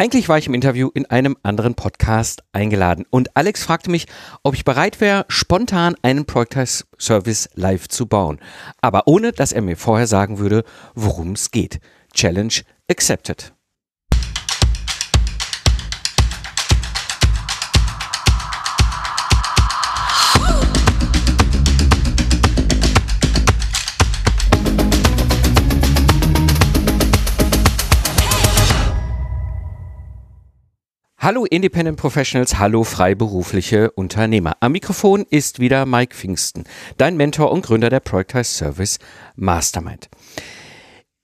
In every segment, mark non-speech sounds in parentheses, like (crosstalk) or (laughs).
Eigentlich war ich im Interview in einem anderen Podcast eingeladen und Alex fragte mich, ob ich bereit wäre, spontan einen Product-Service live zu bauen. Aber ohne, dass er mir vorher sagen würde, worum es geht. Challenge accepted. Hallo Independent Professionals, hallo freiberufliche Unternehmer. Am Mikrofon ist wieder Mike Pfingsten, dein Mentor und Gründer der Productize Service Mastermind.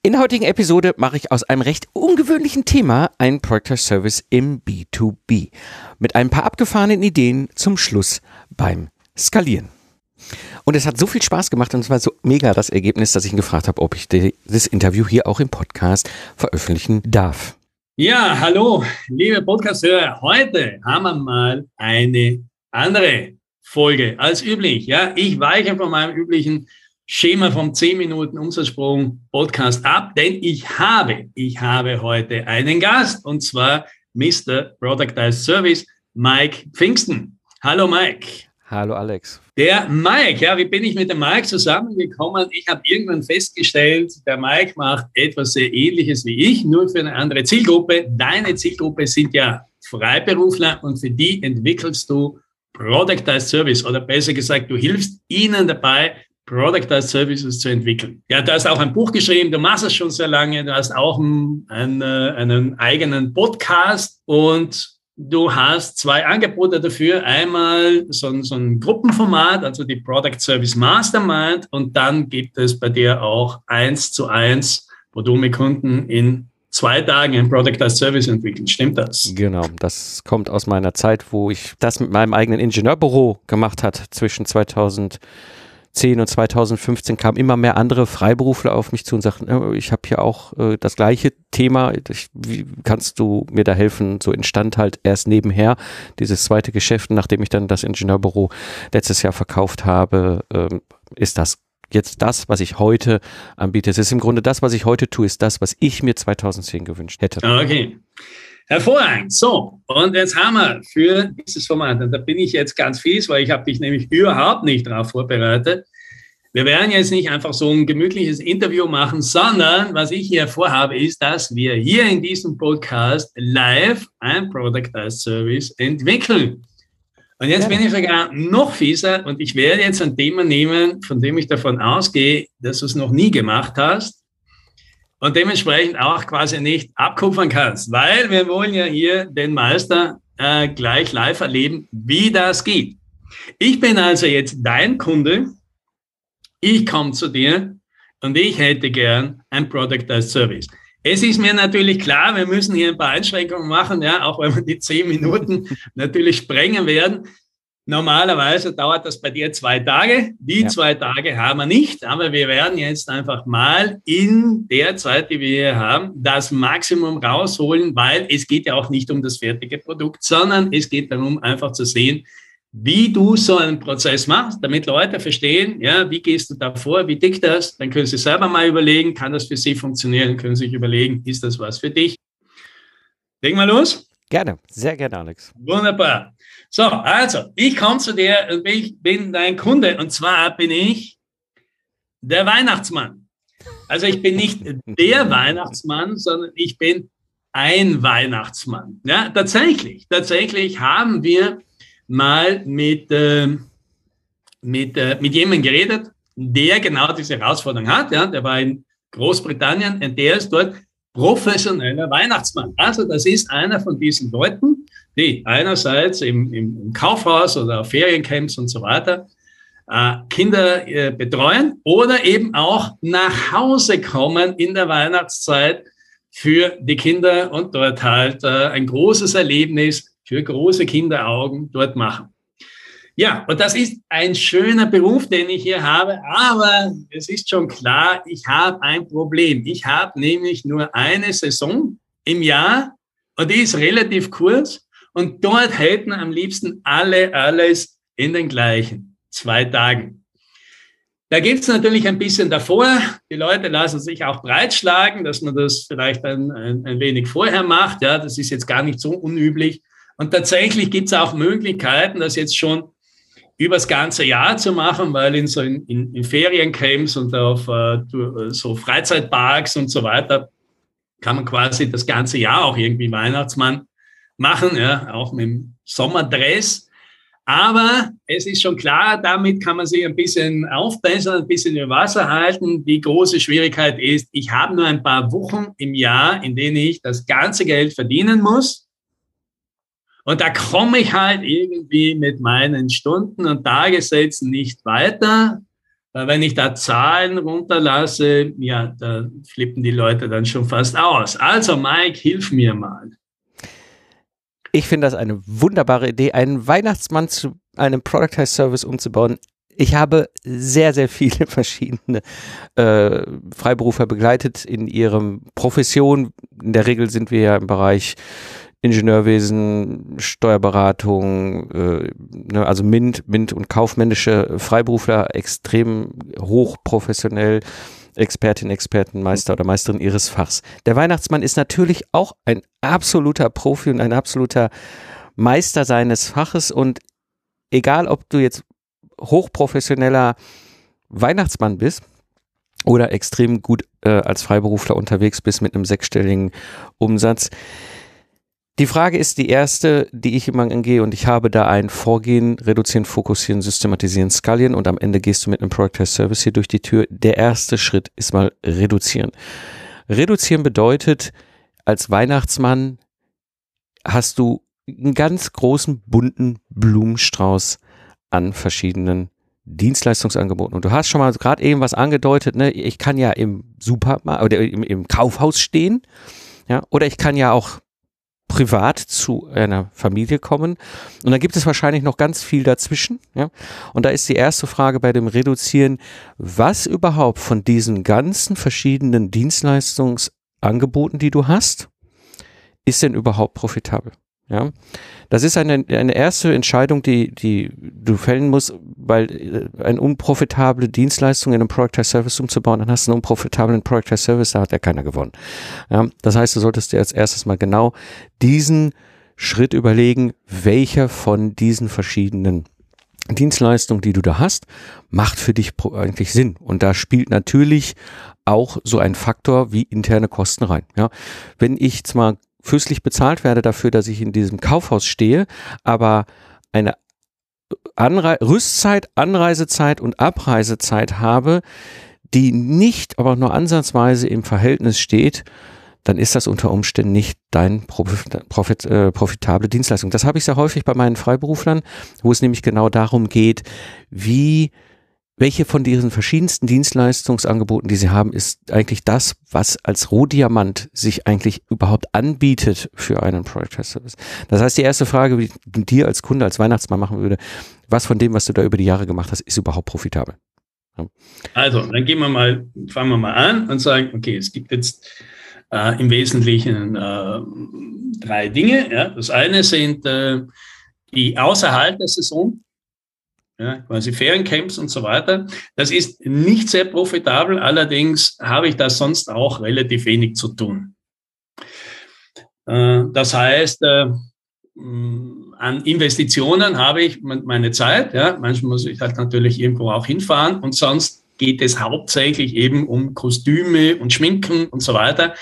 In der heutigen Episode mache ich aus einem recht ungewöhnlichen Thema einen Productize Service im B2B mit ein paar abgefahrenen Ideen zum Schluss beim Skalieren. Und es hat so viel Spaß gemacht und es war so mega das Ergebnis, dass ich ihn gefragt habe, ob ich das Interview hier auch im Podcast veröffentlichen darf. Ja, hallo, liebe Podcast-Hörer. Heute haben wir mal eine andere Folge als üblich. Ja, ich weiche von meinem üblichen Schema vom 10 Minuten Umsatzsprung Podcast ab, denn ich habe, ich habe heute einen Gast und zwar Mr. Productized Service Mike Pfingsten. Hallo Mike. Hallo Alex. Der Mike, ja, wie bin ich mit dem Mike zusammengekommen? Ich habe irgendwann festgestellt, der Mike macht etwas sehr Ähnliches wie ich, nur für eine andere Zielgruppe. Deine Zielgruppe sind ja Freiberufler und für die entwickelst du Productized Service oder besser gesagt, du hilfst ihnen dabei, Productized Services zu entwickeln. Ja, du hast auch ein Buch geschrieben, du machst es schon sehr lange, du hast auch einen, einen, einen eigenen Podcast und Du hast zwei Angebote dafür. Einmal so ein, so ein Gruppenformat, also die Product Service Mastermind. Und dann gibt es bei dir auch eins zu eins, wo du mit Kunden in zwei Tagen ein Product as Service entwickeln. Stimmt das? Genau. Das kommt aus meiner Zeit, wo ich das mit meinem eigenen Ingenieurbüro gemacht hat zwischen 2000 2010 und 2015 kamen immer mehr andere Freiberufler auf mich zu und sagten, oh, ich habe hier auch äh, das gleiche Thema, ich, wie kannst du mir da helfen? So entstand halt erst nebenher dieses zweite Geschäft, nachdem ich dann das Ingenieurbüro letztes Jahr verkauft habe, ähm, ist das jetzt das, was ich heute anbiete. Es ist im Grunde das, was ich heute tue, ist das, was ich mir 2010 gewünscht hätte. Okay. Hervorragend. So, und jetzt haben wir für dieses Format, und da bin ich jetzt ganz fies, weil ich habe dich nämlich überhaupt nicht darauf vorbereitet. Wir werden jetzt nicht einfach so ein gemütliches Interview machen, sondern was ich hier vorhabe, ist, dass wir hier in diesem Podcast live ein Product as Service entwickeln. Und jetzt bin ich sogar noch fieser und ich werde jetzt ein Thema nehmen, von dem ich davon ausgehe, dass du es noch nie gemacht hast und dementsprechend auch quasi nicht abkupfern kannst, weil wir wollen ja hier den Meister äh, gleich live erleben, wie das geht. Ich bin also jetzt dein Kunde, ich komme zu dir und ich hätte gern ein Product as Service. Es ist mir natürlich klar, wir müssen hier ein paar Einschränkungen machen, ja, auch wenn wir die zehn Minuten (laughs) natürlich sprengen werden. Normalerweise dauert das bei dir zwei Tage. Die ja. zwei Tage haben wir nicht, aber wir werden jetzt einfach mal in der Zeit, die wir hier haben, das Maximum rausholen, weil es geht ja auch nicht um das fertige Produkt, sondern es geht darum, einfach zu sehen, wie du so einen Prozess machst, damit Leute verstehen, ja, wie gehst du da vor, wie dick das, dann können sie selber mal überlegen, kann das für sie funktionieren, können sie sich überlegen, ist das was für dich? Legen wir los? Gerne, sehr gerne, Alex. Wunderbar. So, also, ich komme zu dir und ich bin dein Kunde. Und zwar bin ich der Weihnachtsmann. Also ich bin nicht (laughs) der Weihnachtsmann, sondern ich bin ein Weihnachtsmann. Ja, tatsächlich, tatsächlich haben wir mal mit, äh, mit, äh, mit jemandem geredet, der genau diese Herausforderung hat. Ja, der war in Großbritannien und der ist dort professioneller Weihnachtsmann. Also das ist einer von diesen Leuten, die einerseits im, im, Kaufhaus oder auf Feriencamps und so weiter äh, Kinder äh, betreuen oder eben auch nach Hause kommen in der Weihnachtszeit für die Kinder und dort halt äh, ein großes Erlebnis für große Kinderaugen dort machen. Ja, und das ist ein schöner Beruf, den ich hier habe, aber es ist schon klar, ich habe ein Problem. Ich habe nämlich nur eine Saison im Jahr und die ist relativ kurz und dort hätten am liebsten alle alles in den gleichen zwei Tagen. Da gibt es natürlich ein bisschen davor. Die Leute lassen sich auch breitschlagen, dass man das vielleicht ein, ein, ein wenig vorher macht. Ja, das ist jetzt gar nicht so unüblich. Und tatsächlich gibt es auch Möglichkeiten, das jetzt schon übers ganze Jahr zu machen, weil in so in, in, in Feriencamps und auf äh, so Freizeitparks und so weiter kann man quasi das ganze Jahr auch irgendwie Weihnachtsmann machen, ja, auch mit dem Sommerdress. Aber es ist schon klar, damit kann man sich ein bisschen aufbessern, ein bisschen über Wasser halten. Die große Schwierigkeit ist, ich habe nur ein paar Wochen im Jahr, in denen ich das ganze Geld verdienen muss. Und da komme ich halt irgendwie mit meinen Stunden und Tagessätzen nicht weiter. Weil wenn ich da Zahlen runterlasse, ja, da flippen die Leute dann schon fast aus. Also Mike, hilf mir mal. Ich finde das eine wunderbare Idee, einen Weihnachtsmann zu einem Productize Service umzubauen. Ich habe sehr, sehr viele (laughs) verschiedene äh, Freiberufer begleitet in ihrem Profession. In der Regel sind wir ja im Bereich Ingenieurwesen, Steuerberatung, äh, ne, also MINT, MINT und kaufmännische Freiberufler extrem hochprofessionell. Expertin, Experten, Meister oder Meisterin ihres Fachs. Der Weihnachtsmann ist natürlich auch ein absoluter Profi und ein absoluter Meister seines Faches und egal, ob du jetzt hochprofessioneller Weihnachtsmann bist oder extrem gut äh, als Freiberufler unterwegs bist mit einem sechsstelligen Umsatz, die Frage ist die erste, die ich immer angehe und ich habe da ein Vorgehen, reduzieren, fokussieren, systematisieren, skalieren und am Ende gehst du mit einem Product Service hier durch die Tür. Der erste Schritt ist mal reduzieren. Reduzieren bedeutet, als Weihnachtsmann hast du einen ganz großen bunten Blumenstrauß an verschiedenen Dienstleistungsangeboten. Und du hast schon mal gerade eben was angedeutet, ne? Ich kann ja im Supermarkt oder im, im Kaufhaus stehen, ja, oder ich kann ja auch privat zu einer Familie kommen. Und da gibt es wahrscheinlich noch ganz viel dazwischen. Ja? Und da ist die erste Frage bei dem Reduzieren, was überhaupt von diesen ganzen verschiedenen Dienstleistungsangeboten, die du hast, ist denn überhaupt profitabel? Ja, das ist eine, eine erste Entscheidung, die, die du fällen musst, weil äh, eine unprofitable Dienstleistung in einem Product Service umzubauen, dann hast du einen unprofitablen Product Service, da hat ja keiner gewonnen. Ja, das heißt, du solltest dir als erstes mal genau diesen Schritt überlegen, welcher von diesen verschiedenen Dienstleistungen, die du da hast, macht für dich eigentlich Sinn. Und da spielt natürlich auch so ein Faktor wie interne Kosten rein. Ja, wenn ich zwar fürstlich bezahlt werde dafür, dass ich in diesem Kaufhaus stehe, aber eine Anre Rüstzeit, Anreisezeit und Abreisezeit habe, die nicht, aber nur ansatzweise im Verhältnis steht, dann ist das unter Umständen nicht dein Profit, Profit, äh, profitable Dienstleistung. Das habe ich sehr häufig bei meinen Freiberuflern, wo es nämlich genau darum geht, wie welche von diesen verschiedensten Dienstleistungsangeboten, die Sie haben, ist eigentlich das, was als Rohdiamant sich eigentlich überhaupt anbietet für einen Product Service? Das heißt, die erste Frage, die ich dir als Kunde, als Weihnachtsmann machen würde, was von dem, was du da über die Jahre gemacht hast, ist überhaupt profitabel? Ja. Also, dann gehen wir mal, fangen wir mal an und sagen, okay, es gibt jetzt äh, im Wesentlichen äh, drei Dinge. Ja. Das eine sind äh, die außerhalb der Saison ja, quasi Feriencamps und so weiter. Das ist nicht sehr profitabel, allerdings habe ich da sonst auch relativ wenig zu tun. Äh, das heißt, äh, an Investitionen habe ich meine Zeit. Ja. Manchmal muss ich halt natürlich irgendwo auch hinfahren und sonst geht es hauptsächlich eben um Kostüme und Schminken und so weiter.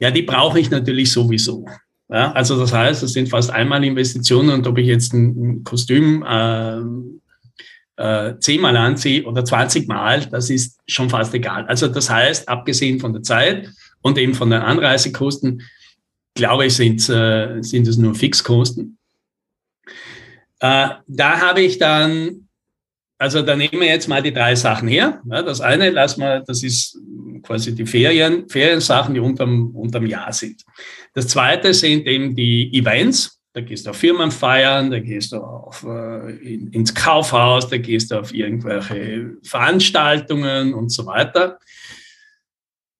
Ja, die brauche ich natürlich sowieso. Ja, also das heißt, es sind fast einmal Investitionen und ob ich jetzt ein, Kostüm äh, äh, zehnmal anziehe oder 20 Mal, das ist schon fast egal. Also das heißt, abgesehen von der Zeit und eben von den Anreisekosten, glaube ich, sind, äh, sind es nur Fixkosten. Äh, da habe ich dann, also da nehmen wir jetzt mal die drei Sachen her. Ja, das eine, lass mal, das ist quasi die Ferien, Feriensachen, die unterm, unterm Jahr sind. Das zweite sind eben die Events. Da gehst du auf Firmen feiern, da gehst du auf, äh, in, ins Kaufhaus, da gehst du auf irgendwelche Veranstaltungen und so weiter.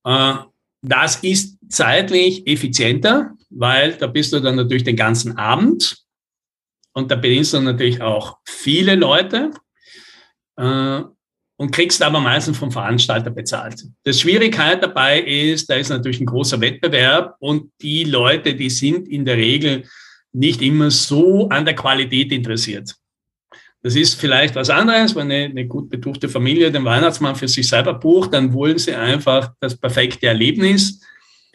Äh, das ist zeitlich effizienter, weil da bist du dann natürlich den ganzen Abend und da bedienst du natürlich auch viele Leute. Äh, und kriegst aber meistens vom Veranstalter bezahlt. Das Schwierigkeit dabei ist, da ist natürlich ein großer Wettbewerb und die Leute, die sind in der Regel nicht immer so an der Qualität interessiert. Das ist vielleicht was anderes, wenn eine, eine gut betuchte Familie den Weihnachtsmann für sich selber bucht, dann wollen sie einfach das perfekte Erlebnis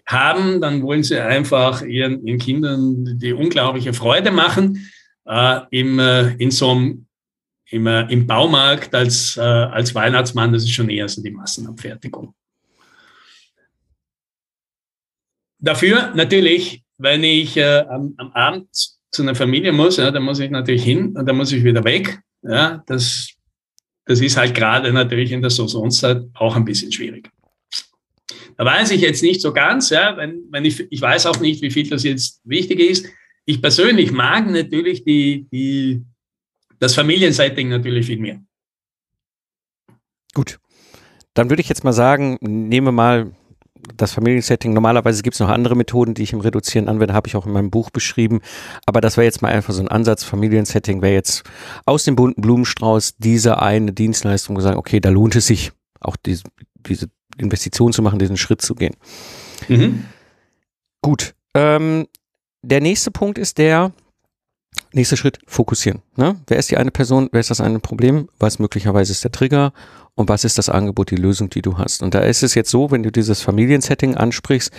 haben, dann wollen sie einfach ihren, ihren Kindern die unglaubliche Freude machen. Äh, im, äh, in so einem im, äh, im Baumarkt als, äh, als Weihnachtsmann, das ist schon eher so die Massenabfertigung. Dafür natürlich, wenn ich äh, am, am, Abend zu einer Familie muss, ja, dann muss ich natürlich hin und dann muss ich wieder weg. Ja, das, das ist halt gerade natürlich in der Saisonzeit auch ein bisschen schwierig. Da weiß ich jetzt nicht so ganz, ja, wenn, wenn ich, ich weiß auch nicht, wie viel das jetzt wichtig ist. Ich persönlich mag natürlich die, die das Familiensetting natürlich viel mehr. Gut. Dann würde ich jetzt mal sagen, nehme mal das Familiensetting. Normalerweise gibt es noch andere Methoden, die ich im Reduzieren anwende, habe ich auch in meinem Buch beschrieben. Aber das wäre jetzt mal einfach so ein Ansatz. Familiensetting wäre jetzt aus dem bunten Blumenstrauß diese eine Dienstleistung gesagt, okay, da lohnt es sich auch diese, diese Investition zu machen, diesen Schritt zu gehen. Mhm. Gut. Ähm, der nächste Punkt ist der, Nächster Schritt, fokussieren. Ne? Wer ist die eine Person? Wer ist das eine Problem? Was möglicherweise ist der Trigger? Und was ist das Angebot, die Lösung, die du hast? Und da ist es jetzt so, wenn du dieses Familiensetting ansprichst,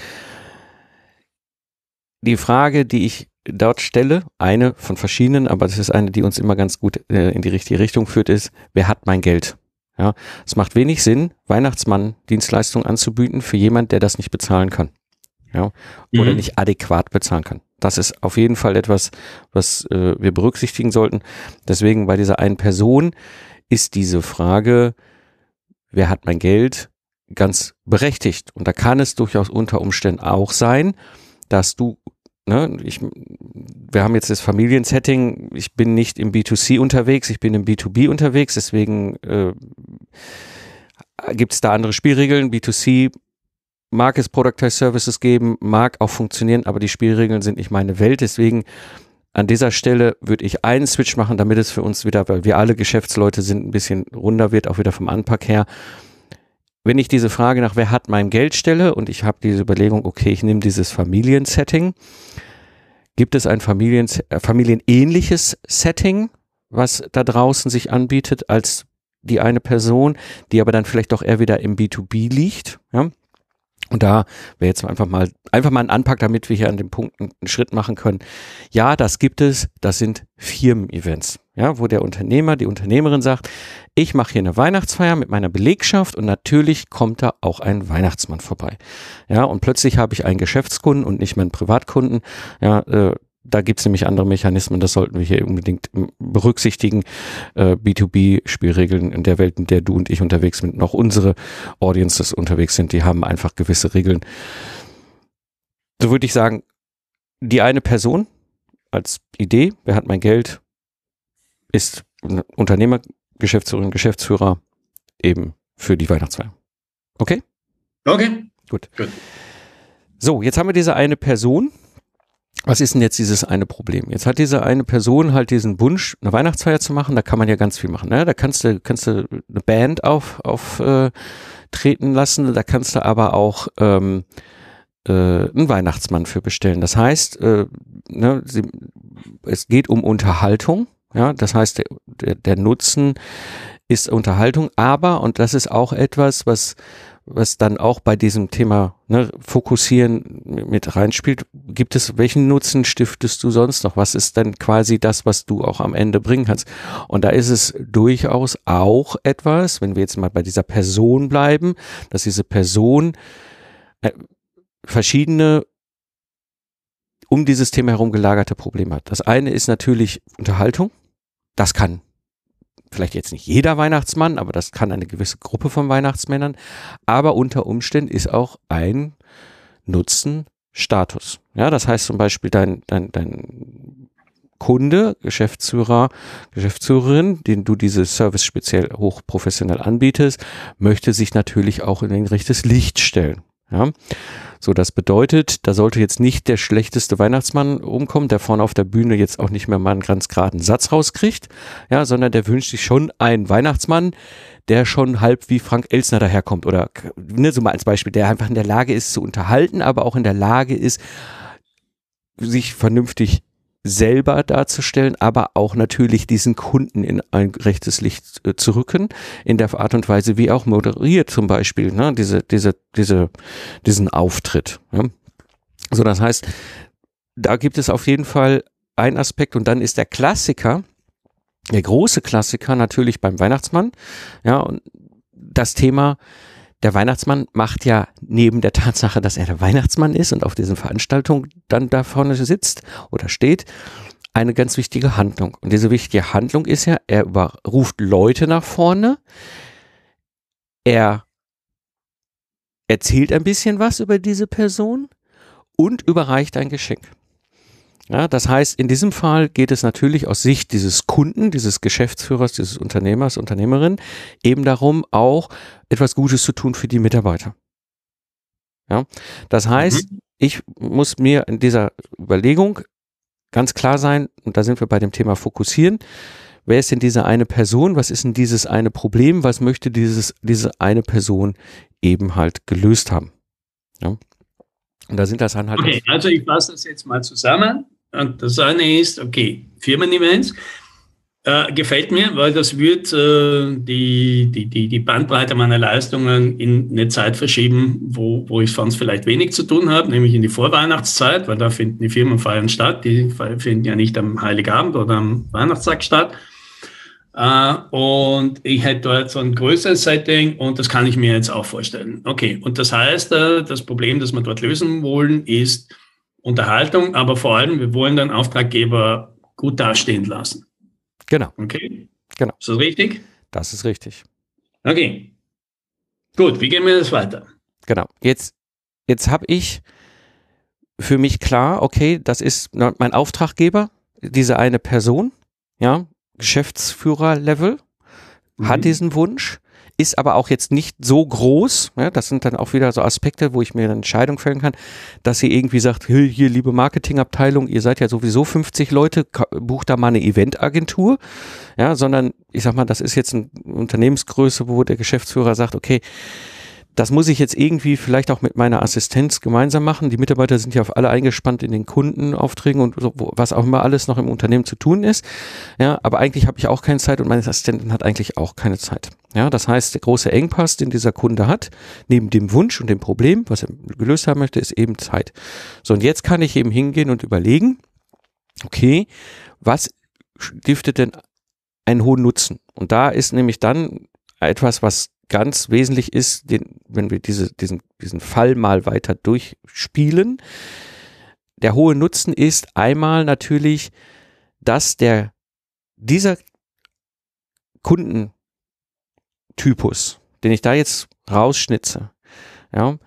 die Frage, die ich dort stelle, eine von verschiedenen, aber das ist eine, die uns immer ganz gut äh, in die richtige Richtung führt, ist, wer hat mein Geld? Ja, es macht wenig Sinn, Weihnachtsmann Dienstleistungen anzubieten für jemand, der das nicht bezahlen kann. Ja, oder mhm. nicht adäquat bezahlen kann. Das ist auf jeden Fall etwas, was äh, wir berücksichtigen sollten. Deswegen bei dieser einen Person ist diese Frage, wer hat mein Geld, ganz berechtigt. Und da kann es durchaus unter Umständen auch sein, dass du, ne, ich, wir haben jetzt das Familiensetting, ich bin nicht im B2C unterwegs, ich bin im B2B unterwegs, deswegen äh, gibt es da andere Spielregeln. B2C mag es Productized Services geben, mag auch funktionieren, aber die Spielregeln sind nicht meine Welt. Deswegen an dieser Stelle würde ich einen Switch machen, damit es für uns wieder, weil wir alle Geschäftsleute sind, ein bisschen runder wird, auch wieder vom Anpack her. Wenn ich diese Frage nach, wer hat mein Geld stelle und ich habe diese Überlegung, okay, ich nehme dieses Familiensetting, gibt es ein Familien, äh, familienähnliches Setting, was da draußen sich anbietet als die eine Person, die aber dann vielleicht doch eher wieder im B2B liegt, ja? Und da wäre jetzt einfach mal, einfach mal ein Anpack, damit wir hier an dem Punkt einen Schritt machen können. Ja, das gibt es. Das sind Firmen-Events. Ja, wo der Unternehmer, die Unternehmerin sagt, ich mache hier eine Weihnachtsfeier mit meiner Belegschaft und natürlich kommt da auch ein Weihnachtsmann vorbei. Ja, und plötzlich habe ich einen Geschäftskunden und nicht mehr einen Privatkunden. Ja, äh, da gibt es nämlich andere Mechanismen, das sollten wir hier unbedingt berücksichtigen. Äh, B2B-Spielregeln in der Welt, in der du und ich unterwegs sind, noch unsere Audiences unterwegs sind, die haben einfach gewisse Regeln. So würde ich sagen, die eine Person als Idee, wer hat mein Geld, ist Unternehmer, Geschäftsführerin, Geschäftsführer eben für die Weihnachtsfeier. Okay? Okay. Gut. Gut. So, jetzt haben wir diese eine Person, was ist denn jetzt dieses eine Problem? Jetzt hat diese eine Person halt diesen Wunsch, eine Weihnachtsfeier zu machen. Da kann man ja ganz viel machen. Ne? Da kannst du, kannst du eine Band auf, auf äh, treten lassen. Da kannst du aber auch ähm, äh, einen Weihnachtsmann für bestellen. Das heißt, äh, ne, sie, es geht um Unterhaltung. Ja, das heißt, der, der, der Nutzen ist Unterhaltung, aber, und das ist auch etwas, was was dann auch bei diesem Thema ne, Fokussieren mit reinspielt. Gibt es, welchen Nutzen stiftest du sonst noch? Was ist denn quasi das, was du auch am Ende bringen kannst? Und da ist es durchaus auch etwas, wenn wir jetzt mal bei dieser Person bleiben, dass diese Person äh, verschiedene um dieses Thema herum gelagerte Probleme hat. Das eine ist natürlich Unterhaltung. Das kann vielleicht jetzt nicht jeder Weihnachtsmann, aber das kann eine gewisse Gruppe von Weihnachtsmännern. Aber unter Umständen ist auch ein Nutzen Status. Ja, das heißt zum Beispiel dein, dein, dein Kunde, Geschäftsführer, Geschäftsführerin, den du diese Service speziell hochprofessionell anbietest, möchte sich natürlich auch in ein rechtes Licht stellen. Ja. So, das bedeutet, da sollte jetzt nicht der schlechteste Weihnachtsmann umkommen, der vorne auf der Bühne jetzt auch nicht mehr mal einen ganz geraden Satz rauskriegt, ja, sondern der wünscht sich schon einen Weihnachtsmann, der schon halb wie Frank Elsner daherkommt oder ne, so mal als Beispiel, der einfach in der Lage ist zu unterhalten, aber auch in der Lage ist, sich vernünftig selber darzustellen, aber auch natürlich diesen Kunden in ein rechtes Licht äh, zu rücken, in der Art und Weise, wie auch moderiert zum Beispiel, ne, diese, diese, diese, diesen Auftritt. Ja. So, das heißt, da gibt es auf jeden Fall einen Aspekt und dann ist der Klassiker, der große Klassiker natürlich beim Weihnachtsmann, ja, und das Thema, der Weihnachtsmann macht ja neben der Tatsache, dass er der Weihnachtsmann ist und auf diesen Veranstaltungen dann da vorne sitzt oder steht, eine ganz wichtige Handlung. Und diese wichtige Handlung ist ja, er ruft Leute nach vorne, er erzählt ein bisschen was über diese Person und überreicht ein Geschenk. Ja, das heißt, in diesem Fall geht es natürlich aus Sicht dieses Kunden, dieses Geschäftsführers, dieses Unternehmers, Unternehmerin eben darum, auch etwas Gutes zu tun für die Mitarbeiter. Ja, das heißt, mhm. ich muss mir in dieser Überlegung ganz klar sein, und da sind wir bei dem Thema fokussieren, wer ist denn diese eine Person, was ist denn dieses eine Problem, was möchte dieses, diese eine Person eben halt gelöst haben. Ja. Und da sind das dann halt. Okay, also ich fasse das jetzt mal zusammen. Und das eine ist, okay, Firmen-Events. Äh, gefällt mir, weil das wird äh, die, die, die, die Bandbreite meiner Leistungen in eine Zeit verschieben, wo, wo ich sonst vielleicht wenig zu tun habe, nämlich in die Vorweihnachtszeit, weil da finden die Firmenfeiern statt. Die finden ja nicht am Heiligabend oder am Weihnachtstag statt. Uh, und ich hätte dort so ein größeres Setting und das kann ich mir jetzt auch vorstellen. Okay, und das heißt, uh, das Problem, das wir dort lösen wollen, ist, Unterhaltung, aber vor allem, wir wollen den Auftraggeber gut dastehen lassen. Genau. Okay. Genau. Ist das richtig? Das ist richtig. Okay. Gut, wie gehen wir das weiter? Genau. Jetzt, jetzt habe ich für mich klar, okay, das ist mein Auftraggeber, diese eine Person, ja, Geschäftsführer-Level, mhm. hat diesen Wunsch ist aber auch jetzt nicht so groß. Ja, das sind dann auch wieder so Aspekte, wo ich mir eine Entscheidung fällen kann, dass sie irgendwie sagt, hier, hier liebe Marketingabteilung, ihr seid ja sowieso 50 Leute, bucht da mal eine Eventagentur. Ja, sondern ich sag mal, das ist jetzt eine Unternehmensgröße, wo der Geschäftsführer sagt, okay, das muss ich jetzt irgendwie vielleicht auch mit meiner Assistenz gemeinsam machen. Die Mitarbeiter sind ja auf alle eingespannt in den Kundenaufträgen und so, was auch immer alles noch im Unternehmen zu tun ist. Ja, aber eigentlich habe ich auch keine Zeit und meine Assistentin hat eigentlich auch keine Zeit. Ja, das heißt, der große Engpass, den dieser Kunde hat, neben dem Wunsch und dem Problem, was er gelöst haben möchte, ist eben Zeit. So, und jetzt kann ich eben hingehen und überlegen, okay, was stiftet denn einen hohen Nutzen? Und da ist nämlich dann etwas, was ganz wesentlich ist, den, wenn wir diese, diesen, diesen Fall mal weiter durchspielen. Der hohe Nutzen ist einmal natürlich, dass der, dieser Kundentypus, den ich da jetzt rausschnitze, ja,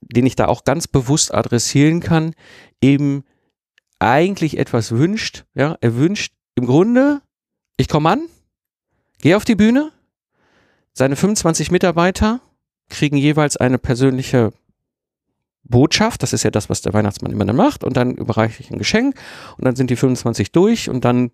den ich da auch ganz bewusst adressieren kann, eben eigentlich etwas wünscht, ja, er wünscht im Grunde, ich komme an, gehe auf die Bühne, seine 25 Mitarbeiter kriegen jeweils eine persönliche Botschaft, das ist ja das, was der Weihnachtsmann immer dann macht, und dann überreiche ich ein Geschenk und dann sind die 25 durch und dann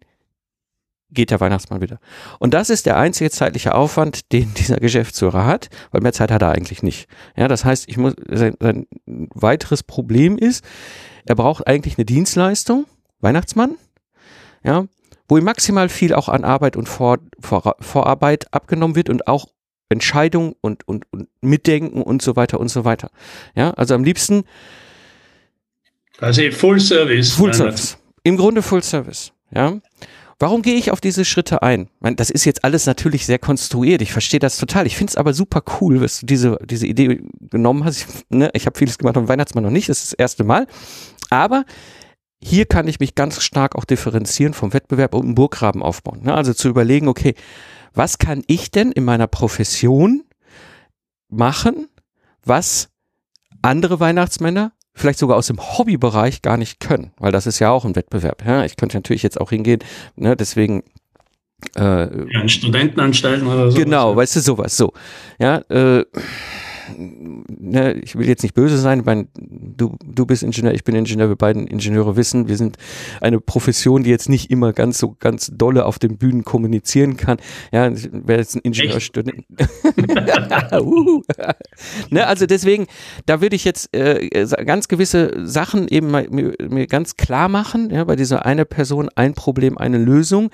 geht der Weihnachtsmann wieder. Und das ist der einzige zeitliche Aufwand, (laughs) den dieser Geschäftsführer hat, weil mehr Zeit hat er eigentlich nicht. Ja, das heißt, ich muss, sein, sein weiteres Problem ist, er braucht eigentlich eine Dienstleistung, Weihnachtsmann, ja, wo ihm maximal viel auch an Arbeit und Vor, Vor, Vorarbeit abgenommen wird und auch Entscheidungen und, und, und Mitdenken und so weiter und so weiter. Ja, also am liebsten. Also Full Service. Full Service. Im Grunde Full Service. Ja. Warum gehe ich auf diese Schritte ein? Meine, das ist jetzt alles natürlich sehr konstruiert. Ich verstehe das total. Ich finde es aber super cool, dass du diese, diese Idee genommen hast. Ich, ne, ich habe vieles gemacht am Weihnachtsmann noch nicht. Das ist das erste Mal. Aber hier kann ich mich ganz stark auch differenzieren vom Wettbewerb und einen Burggraben aufbauen. Ne? Also zu überlegen, okay, was kann ich denn in meiner Profession machen, was andere Weihnachtsmänner vielleicht sogar aus dem Hobbybereich gar nicht können, weil das ist ja auch ein Wettbewerb. Ja? Ich könnte natürlich jetzt auch hingehen, ne? deswegen äh, ja, Studentenanstalten oder so. Genau, weißt du, sowas, so. Ja, äh, ne, ich will jetzt nicht böse sein, mein, du, du bist Ingenieur, ich bin Ingenieur, wir beiden Ingenieure wissen, wir sind eine Profession, die jetzt nicht immer ganz so ganz dolle auf den Bühnen kommunizieren kann. Ja, wer jetzt ein Ingenieurstudent. (laughs) ne, also deswegen, da würde ich jetzt äh, ganz gewisse Sachen eben mal, mir, mir ganz klar machen, ja, bei dieser eine Person ein Problem, eine Lösung.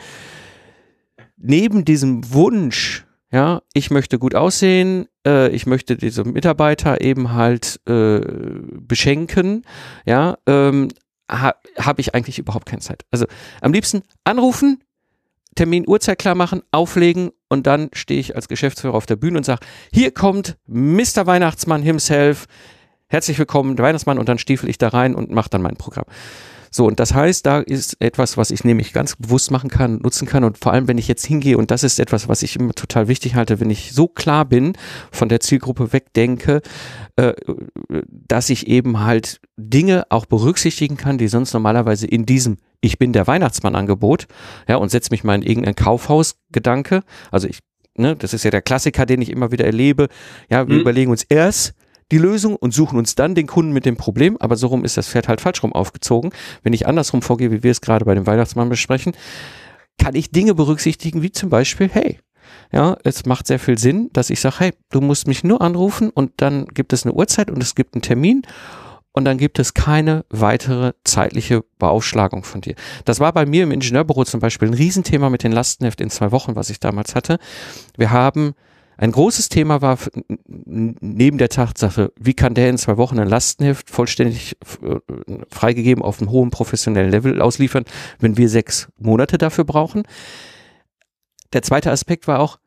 Neben diesem Wunsch, ja, ich möchte gut aussehen, äh, ich möchte diese Mitarbeiter eben halt äh, beschenken, ja, ähm, ha, habe ich eigentlich überhaupt keine Zeit. Also am liebsten anrufen, Termin, Uhrzeit klar machen, auflegen und dann stehe ich als Geschäftsführer auf der Bühne und sage, hier kommt Mr. Weihnachtsmann himself, herzlich willkommen, der Weihnachtsmann und dann stiefel ich da rein und mache dann mein Programm. So, und das heißt, da ist etwas, was ich nämlich ganz bewusst machen kann, nutzen kann. Und vor allem, wenn ich jetzt hingehe, und das ist etwas, was ich immer total wichtig halte, wenn ich so klar bin, von der Zielgruppe wegdenke, äh, dass ich eben halt Dinge auch berücksichtigen kann, die sonst normalerweise in diesem Ich bin der Weihnachtsmann-Angebot, ja, und setze mich mal in irgendein Kaufhaus-Gedanke. Also ich, ne, das ist ja der Klassiker, den ich immer wieder erlebe. Ja, wir mhm. überlegen uns erst, die Lösung und suchen uns dann den Kunden mit dem Problem. Aber so rum ist das Pferd halt falsch rum aufgezogen. Wenn ich andersrum vorgehe, wie wir es gerade bei dem Weihnachtsmann besprechen, kann ich Dinge berücksichtigen, wie zum Beispiel, hey, ja, es macht sehr viel Sinn, dass ich sage, hey, du musst mich nur anrufen und dann gibt es eine Uhrzeit und es gibt einen Termin und dann gibt es keine weitere zeitliche Beaufschlagung von dir. Das war bei mir im Ingenieurbüro zum Beispiel ein Riesenthema mit den Lastenheft in zwei Wochen, was ich damals hatte. Wir haben ein großes Thema war neben der Tatsache, wie kann der in zwei Wochen ein Lastenheft vollständig äh, freigegeben auf einem hohen professionellen Level ausliefern, wenn wir sechs Monate dafür brauchen. Der zweite Aspekt war auch,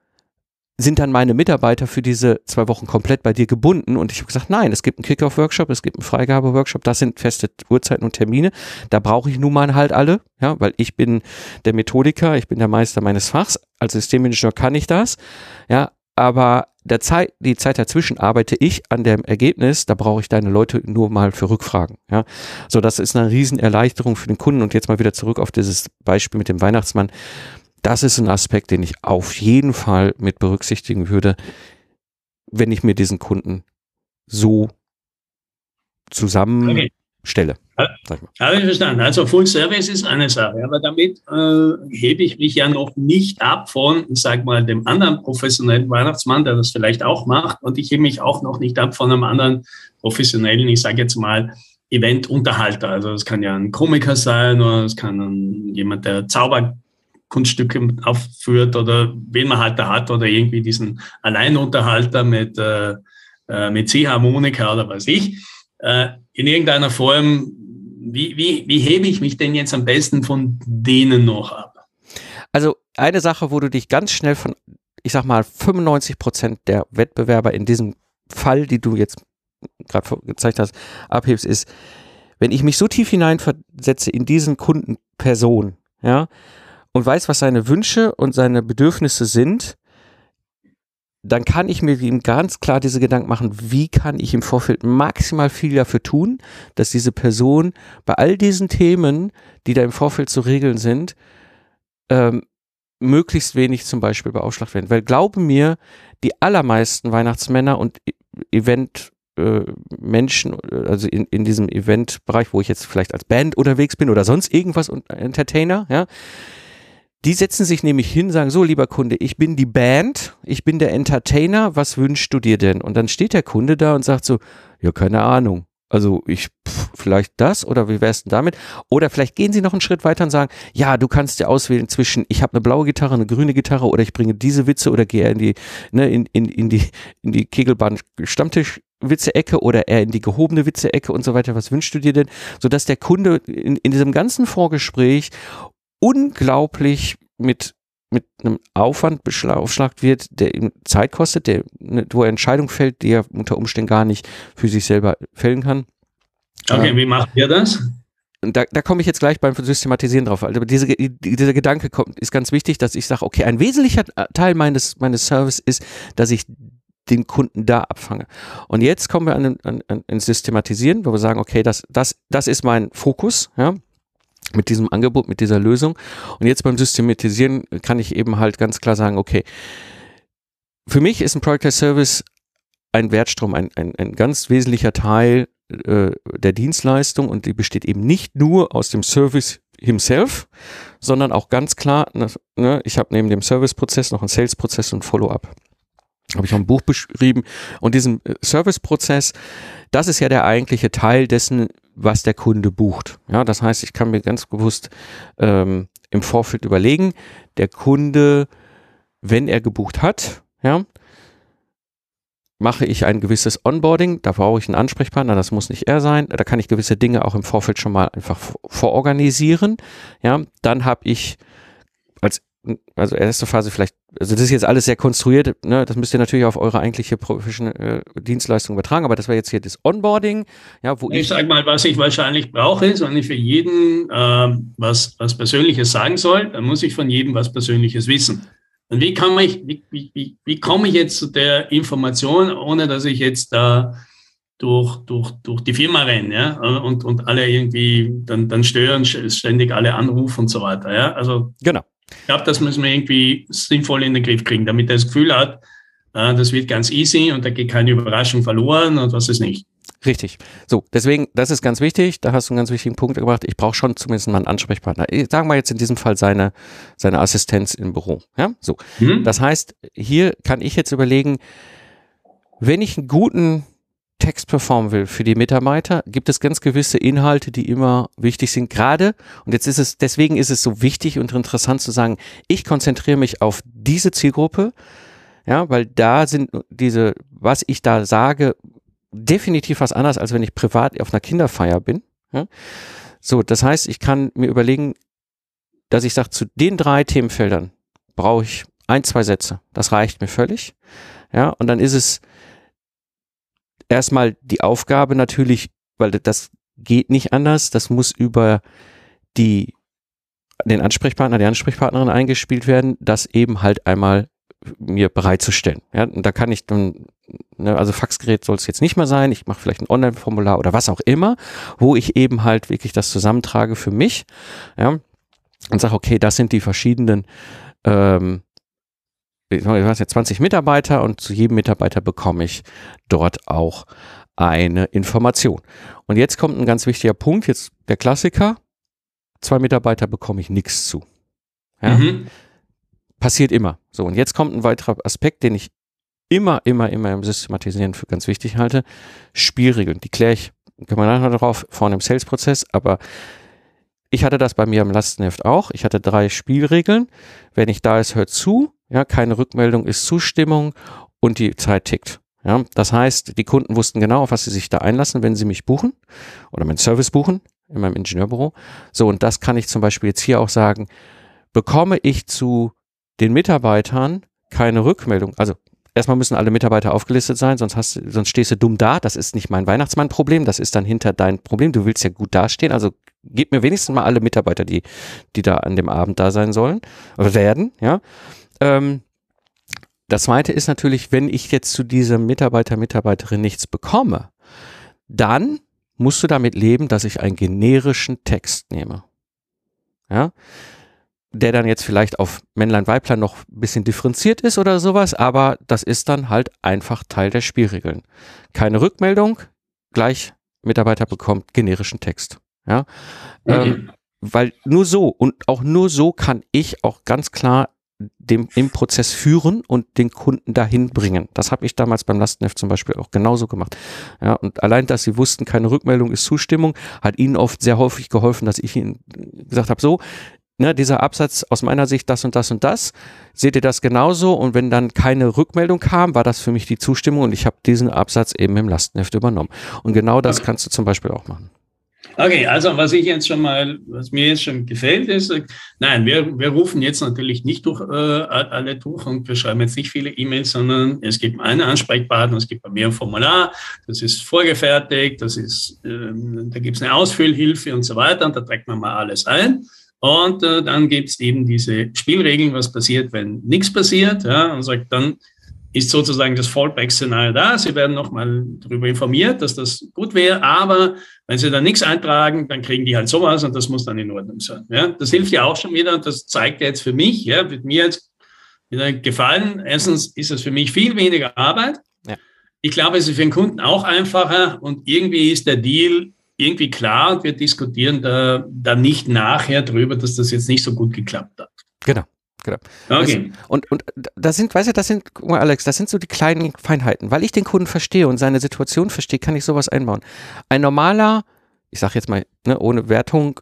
sind dann meine Mitarbeiter für diese zwei Wochen komplett bei dir gebunden? Und ich habe gesagt, nein, es gibt einen Kickoff-Workshop, es gibt einen Freigabe-Workshop, das sind feste Uhrzeiten und Termine. Da brauche ich nun mal halt alle, ja, weil ich bin der Methodiker, ich bin der Meister meines Fachs. Als Systemingenieur kann ich das, ja, aber der Zeit, die Zeit dazwischen arbeite ich an dem Ergebnis, da brauche ich deine Leute nur mal für Rückfragen. Ja, so das ist eine Riesenerleichterung für den Kunden. Und jetzt mal wieder zurück auf dieses Beispiel mit dem Weihnachtsmann. Das ist ein Aspekt, den ich auf jeden Fall mit berücksichtigen würde, wenn ich mir diesen Kunden so Habe ich verstanden. Also Full Service ist eine Sache, aber damit äh, hebe ich mich ja noch nicht ab von, ich sage mal, dem anderen professionellen Weihnachtsmann, der das vielleicht auch macht, und ich hebe mich auch noch nicht ab von einem anderen professionellen, ich sage jetzt mal, Eventunterhalter. Also es kann ja ein Komiker sein oder es kann ein, jemand, der Zauberkunststücke aufführt oder wen man halt da hat oder irgendwie diesen Alleinunterhalter mit, äh, äh mit C-Harmonika oder was ich. Äh, in irgendeiner Form, wie, wie, wie hebe ich mich denn jetzt am besten von denen noch ab? Also eine Sache, wo du dich ganz schnell von, ich sag mal, 95 Prozent der Wettbewerber in diesem Fall, die du jetzt gerade gezeigt hast, abhebst, ist, wenn ich mich so tief hineinversetze in diesen Kundenperson, ja, und weiß, was seine Wünsche und seine Bedürfnisse sind, dann kann ich mir ihm ganz klar diese Gedanken machen, wie kann ich im Vorfeld maximal viel dafür tun, dass diese Person bei all diesen Themen, die da im Vorfeld zu regeln sind, ähm, möglichst wenig zum Beispiel beaufschlagt werden. Weil glaube mir, die allermeisten Weihnachtsmänner und e-, Event äh, also in, in diesem Eventbereich, wo ich jetzt vielleicht als Band unterwegs bin oder sonst irgendwas und Entertainer, ja, die setzen sich nämlich hin, sagen, so lieber Kunde, ich bin die Band, ich bin der Entertainer, was wünschst du dir denn? Und dann steht der Kunde da und sagt so, ja, keine Ahnung. Also ich, pff, vielleicht das oder wie wär's denn damit? Oder vielleicht gehen Sie noch einen Schritt weiter und sagen, ja, du kannst dir auswählen zwischen, ich habe eine blaue Gitarre, eine grüne Gitarre oder ich bringe diese Witze oder gehe in die, ne, in, in, in die, in die Kegelbahn Stammtisch Witze-Ecke oder eher in die gehobene Witze-Ecke und so weiter. Was wünschst du dir denn? Sodass der Kunde in, in diesem ganzen Vorgespräch unglaublich mit mit einem Aufwand aufschlagt wird, der ihm Zeit kostet, der, ne, wo er Entscheidungen fällt, die er unter Umständen gar nicht für sich selber fällen kann. Okay, ähm, wie macht ihr das? Da, da komme ich jetzt gleich beim Systematisieren drauf. Also diese, dieser Gedanke kommt, ist ganz wichtig, dass ich sage, okay, ein wesentlicher Teil meines, meines Service ist, dass ich den Kunden da abfange. Und jetzt kommen wir an, an, an ins Systematisieren, wo wir sagen, okay, das, das, das ist mein Fokus, ja mit diesem Angebot, mit dieser Lösung. Und jetzt beim Systematisieren kann ich eben halt ganz klar sagen, okay, für mich ist ein Product as Service ein Wertstrom, ein, ein, ein ganz wesentlicher Teil äh, der Dienstleistung und die besteht eben nicht nur aus dem Service himself, sondern auch ganz klar, ne, ne ich habe neben dem Service-Prozess noch einen Sales-Prozess und Follow-up. Habe ich auch ein Buch beschrieben. Und diesen äh, Service-Prozess, das ist ja der eigentliche Teil dessen, was der Kunde bucht. Ja, das heißt, ich kann mir ganz bewusst ähm, im Vorfeld überlegen, der Kunde, wenn er gebucht hat, ja, mache ich ein gewisses Onboarding, da brauche ich einen Ansprechpartner, das muss nicht er sein, da kann ich gewisse Dinge auch im Vorfeld schon mal einfach vororganisieren. Ja, dann habe ich also erste Phase vielleicht, also das ist jetzt alles sehr konstruiert, ne, das müsst ihr natürlich auf eure eigentliche professionelle äh, Dienstleistung übertragen, aber das war jetzt hier das Onboarding, ja, wo ich, ich sage mal, was ich wahrscheinlich brauche, ist, wenn ich für jeden äh, was, was Persönliches sagen soll, dann muss ich von jedem was Persönliches wissen. Und wie kann ich, wie, wie, wie, wie komme ich jetzt zu der Information, ohne dass ich jetzt da durch, durch, durch die Firma renne, ja, und, und alle irgendwie dann, dann stören, ständig alle anrufen und so weiter, ja. Also, genau. Ich glaube, das müssen wir irgendwie sinnvoll in den Griff kriegen, damit er das Gefühl hat, äh, das wird ganz easy und da geht keine Überraschung verloren und was ist nicht. Richtig. So, deswegen, das ist ganz wichtig. Da hast du einen ganz wichtigen Punkt gemacht. Ich brauche schon zumindest mal einen Ansprechpartner. Sagen wir jetzt in diesem Fall seine, seine Assistenz im Büro. Ja, so. Mhm. Das heißt, hier kann ich jetzt überlegen, wenn ich einen guten Text performen will für die Mitarbeiter, gibt es ganz gewisse Inhalte, die immer wichtig sind. Gerade, und jetzt ist es, deswegen ist es so wichtig und interessant zu sagen, ich konzentriere mich auf diese Zielgruppe, ja, weil da sind diese, was ich da sage, definitiv was anderes, als wenn ich privat auf einer Kinderfeier bin. Ja? So, das heißt, ich kann mir überlegen, dass ich sage, zu den drei Themenfeldern brauche ich ein, zwei Sätze. Das reicht mir völlig. Ja, und dann ist es erstmal die Aufgabe natürlich, weil das geht nicht anders, das muss über die den Ansprechpartner, die Ansprechpartnerin eingespielt werden, das eben halt einmal mir bereitzustellen. Ja, und da kann ich dann ne, also Faxgerät soll es jetzt nicht mehr sein, ich mache vielleicht ein Online-Formular oder was auch immer, wo ich eben halt wirklich das zusammentrage für mich, ja, und sage, okay, das sind die verschiedenen, ähm, ich weiß jetzt 20 Mitarbeiter und zu jedem Mitarbeiter bekomme ich dort auch eine Information. Und jetzt kommt ein ganz wichtiger Punkt, jetzt der Klassiker, zwei Mitarbeiter bekomme ich nichts zu. Ja? Mhm. Passiert immer. So, und jetzt kommt ein weiterer Aspekt, den ich immer, immer, immer im Systematisieren für ganz wichtig halte. Spielregeln, die kläre ich, können wir nachher drauf, vorne im Sales-Prozess, aber ich hatte das bei mir im Lastenheft auch. Ich hatte drei Spielregeln. Wenn ich da ist, hört zu. Ja, keine Rückmeldung ist Zustimmung und die Zeit tickt. Ja, das heißt, die Kunden wussten genau, auf was sie sich da einlassen, wenn sie mich buchen oder meinen Service buchen in meinem Ingenieurbüro. So, und das kann ich zum Beispiel jetzt hier auch sagen. Bekomme ich zu den Mitarbeitern keine Rückmeldung, also erstmal müssen alle Mitarbeiter aufgelistet sein, sonst, hast, sonst stehst du dumm da. Das ist nicht mein Weihnachtsmann-Problem, das ist dann hinter dein Problem. Du willst ja gut dastehen, also gib mir wenigstens mal alle Mitarbeiter, die, die da an dem Abend da sein sollen werden, ja. Ähm, das zweite ist natürlich, wenn ich jetzt zu diesem Mitarbeiter, Mitarbeiterin nichts bekomme, dann musst du damit leben, dass ich einen generischen Text nehme. Ja der dann jetzt vielleicht auf Männlein, Weiblein noch ein bisschen differenziert ist oder sowas, aber das ist dann halt einfach Teil der Spielregeln. Keine Rückmeldung, gleich Mitarbeiter bekommt generischen Text. Ja, mhm. ähm, weil nur so und auch nur so kann ich auch ganz klar dem im Prozess führen und den Kunden dahin bringen. Das habe ich damals beim Lastenheft zum Beispiel auch genauso gemacht. Ja, und allein, dass sie wussten, keine Rückmeldung ist Zustimmung, hat ihnen oft sehr häufig geholfen, dass ich ihnen gesagt habe, so, ne, dieser Absatz aus meiner Sicht das und das und das. Seht ihr das genauso? Und wenn dann keine Rückmeldung kam, war das für mich die Zustimmung und ich habe diesen Absatz eben im Lastenheft übernommen. Und genau das kannst du zum Beispiel auch machen. Okay, also was ich jetzt schon mal, was mir jetzt schon gefällt, ist, nein, wir, wir rufen jetzt natürlich nicht durch äh, alle durch und wir schreiben jetzt nicht viele E-Mails, sondern es gibt einen Ansprechpartner, es gibt bei mir ein Formular, das ist vorgefertigt, das ist, äh, da gibt es eine Ausfüllhilfe und so weiter und da trägt man mal alles ein. Und äh, dann gibt es eben diese Spielregeln, was passiert, wenn nichts passiert. Ja, und sagt, dann ist sozusagen das Fallback-Szenario da. Sie werden nochmal darüber informiert, dass das gut wäre, aber wenn Sie da nichts eintragen, dann kriegen die halt sowas und das muss dann in Ordnung sein. Ja, das hilft ja auch schon wieder und das zeigt jetzt für mich, ja, wird mir jetzt wieder gefallen. Erstens ist es für mich viel weniger Arbeit. Ja. ich glaube, es ist für den Kunden auch einfacher und irgendwie ist der Deal irgendwie klar und wir diskutieren da, da nicht nachher drüber, dass das jetzt nicht so gut geklappt hat. Genau. Genau. Okay. Und, und das sind, weißt du, das sind, guck mal, Alex, das sind so die kleinen Feinheiten. Weil ich den Kunden verstehe und seine Situation verstehe, kann ich sowas einbauen. Ein normaler, ich sag jetzt mal, ne, ohne Wertung,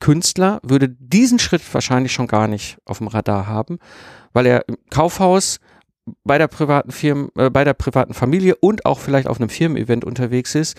Künstler würde diesen Schritt wahrscheinlich schon gar nicht auf dem Radar haben, weil er im Kaufhaus bei der privaten Firma, äh, bei der privaten Familie und auch vielleicht auf einem Firmen-Event unterwegs ist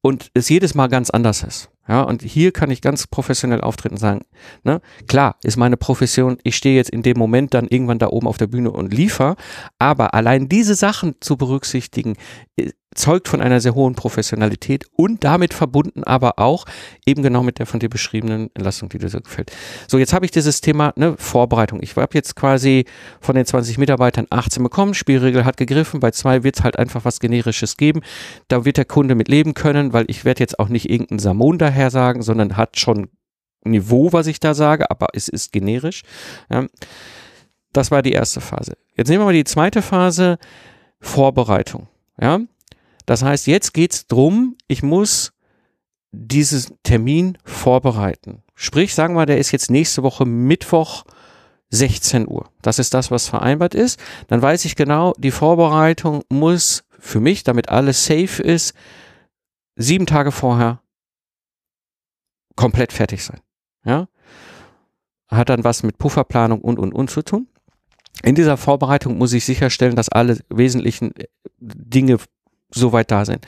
und es jedes Mal ganz anders ist. Ja, und hier kann ich ganz professionell auftreten und sagen, ne, klar, ist meine Profession, ich stehe jetzt in dem Moment dann irgendwann da oben auf der Bühne und liefer, aber allein diese Sachen zu berücksichtigen, äh, zeugt von einer sehr hohen Professionalität und damit verbunden aber auch eben genau mit der von dir beschriebenen Entlastung, die dir so gefällt. So, jetzt habe ich dieses Thema ne, Vorbereitung. Ich habe jetzt quasi von den 20 Mitarbeitern 18 bekommen, Spielregel hat gegriffen, bei zwei wird es halt einfach was Generisches geben. Da wird der Kunde mit leben können, weil ich werde jetzt auch nicht irgendeinen Samon daher sagen, sondern hat schon Niveau, was ich da sage, aber es ist generisch. Ja. Das war die erste Phase. Jetzt nehmen wir mal die zweite Phase, Vorbereitung. Ja, das heißt, jetzt geht's drum, ich muss diesen Termin vorbereiten. Sprich, sagen wir, der ist jetzt nächste Woche Mittwoch 16 Uhr. Das ist das, was vereinbart ist. Dann weiß ich genau, die Vorbereitung muss für mich, damit alles safe ist, sieben Tage vorher komplett fertig sein. Ja? Hat dann was mit Pufferplanung und, und, und zu tun. In dieser Vorbereitung muss ich sicherstellen, dass alle wesentlichen Dinge soweit da sind.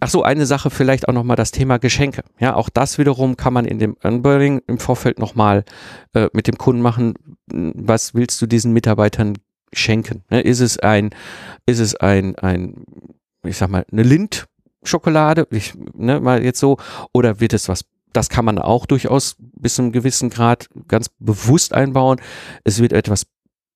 Ach so, eine Sache vielleicht auch nochmal das Thema Geschenke. Ja, auch das wiederum kann man in dem Unboarding im Vorfeld nochmal äh, mit dem Kunden machen. Was willst du diesen Mitarbeitern schenken? Ne, ist es ein, ist es ein, ein, ich sag mal, eine Lind-Schokolade, ich, ne, mal jetzt so, oder wird es was das kann man auch durchaus bis zu einem gewissen Grad ganz bewusst einbauen. Es wird etwas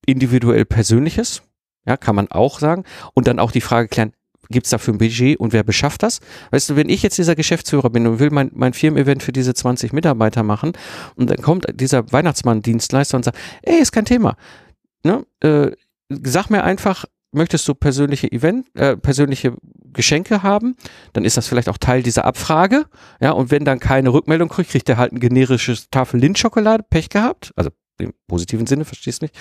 individuell Persönliches, ja, kann man auch sagen. Und dann auch die Frage klären, gibt es dafür ein Budget und wer beschafft das? Weißt du, wenn ich jetzt dieser Geschäftsführer bin und will mein, mein Firmen-Event für diese 20 Mitarbeiter machen und dann kommt dieser Weihnachtsmann-Dienstleister und sagt, ey, ist kein Thema. Ne? Äh, sag mir einfach, möchtest du persönliche Event, äh, persönliche Geschenke haben, dann ist das vielleicht auch Teil dieser Abfrage. Ja, und wenn dann keine Rückmeldung kriegt, kriegt er halt ein generisches Tafel Lindschokolade, Pech gehabt. Also im positiven Sinne, verstehst du mich?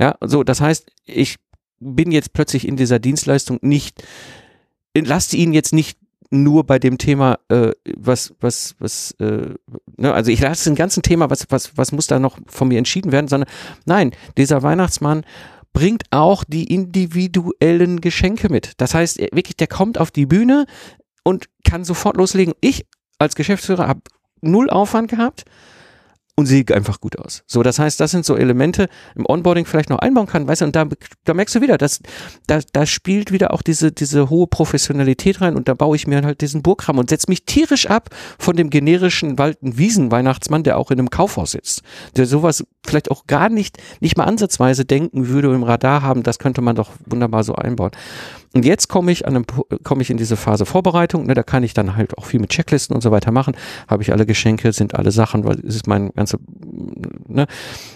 Ja, so, das heißt, ich bin jetzt plötzlich in dieser Dienstleistung nicht lasst ihn jetzt nicht nur bei dem Thema, äh, was, was, was, äh, ne, also ich lasse den ganzen Thema, was, was, was muss da noch von mir entschieden werden, sondern nein, dieser Weihnachtsmann bringt auch die individuellen Geschenke mit. Das heißt, wirklich, der kommt auf die Bühne und kann sofort loslegen. Ich als Geschäftsführer habe null Aufwand gehabt und sieht einfach gut aus. So, das heißt, das sind so Elemente im Onboarding vielleicht noch einbauen kann, weißt du, und da, da merkst du wieder, dass da, da spielt wieder auch diese, diese hohe Professionalität rein und da baue ich mir halt diesen Burgkram und setze mich tierisch ab von dem generischen Walden Wiesen Weihnachtsmann, der auch in einem Kaufhaus sitzt, der sowas vielleicht auch gar nicht, nicht mal ansatzweise denken würde im Radar haben, das könnte man doch wunderbar so einbauen. Und jetzt komme ich an einem, komme ich in diese Phase Vorbereitung, ne, da kann ich dann halt auch viel mit Checklisten und so weiter machen. Habe ich alle Geschenke, sind alle Sachen, weil es ist mein ganze, ne,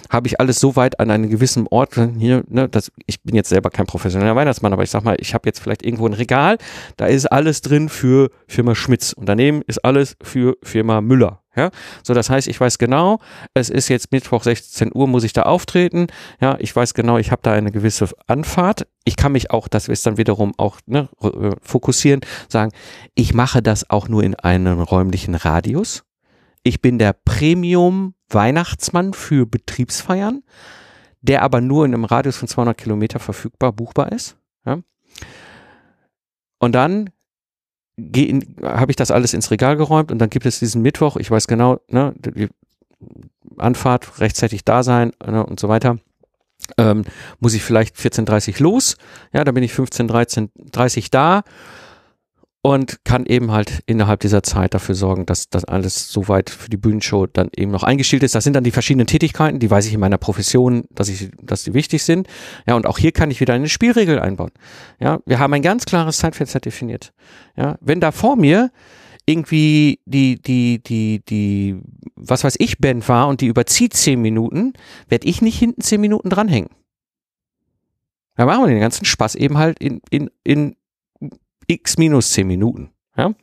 habe ich alles so weit an einem gewissen Ort hier, ne, das, ich bin jetzt selber kein professioneller Weihnachtsmann, aber ich sag mal, ich habe jetzt vielleicht irgendwo ein Regal, da ist alles drin für Firma Schmitz und daneben ist alles für Firma Müller. Ja, so das heißt, ich weiß genau, es ist jetzt Mittwoch 16 Uhr, muss ich da auftreten. Ja, ich weiß genau, ich habe da eine gewisse Anfahrt. Ich kann mich auch, das ist dann wiederum auch ne, äh, fokussieren, sagen, ich mache das auch nur in einem räumlichen Radius. Ich bin der Premium Weihnachtsmann für Betriebsfeiern, der aber nur in einem Radius von 200 Kilometer verfügbar buchbar ist. Ja. Und dann habe ich das alles ins Regal geräumt und dann gibt es diesen Mittwoch, ich weiß genau, ne, die Anfahrt, rechtzeitig da sein ne, und so weiter. Ähm, muss ich vielleicht 14.30 los, ja, dann bin ich 15, 13, 30 da und kann eben halt innerhalb dieser Zeit dafür sorgen, dass das alles soweit für die Bühnenshow dann eben noch eingestellt ist. Das sind dann die verschiedenen Tätigkeiten, die weiß ich in meiner Profession, dass ich, dass die wichtig sind. Ja, und auch hier kann ich wieder eine Spielregel einbauen. Ja, wir haben ein ganz klares Zeitfenster definiert. Ja, wenn da vor mir irgendwie die, die, die, die, was weiß ich, Band war und die überzieht zehn Minuten, werde ich nicht hinten zehn Minuten dranhängen. Da machen wir den ganzen Spaß eben halt in, in, in x minus zehn Minuten. Ja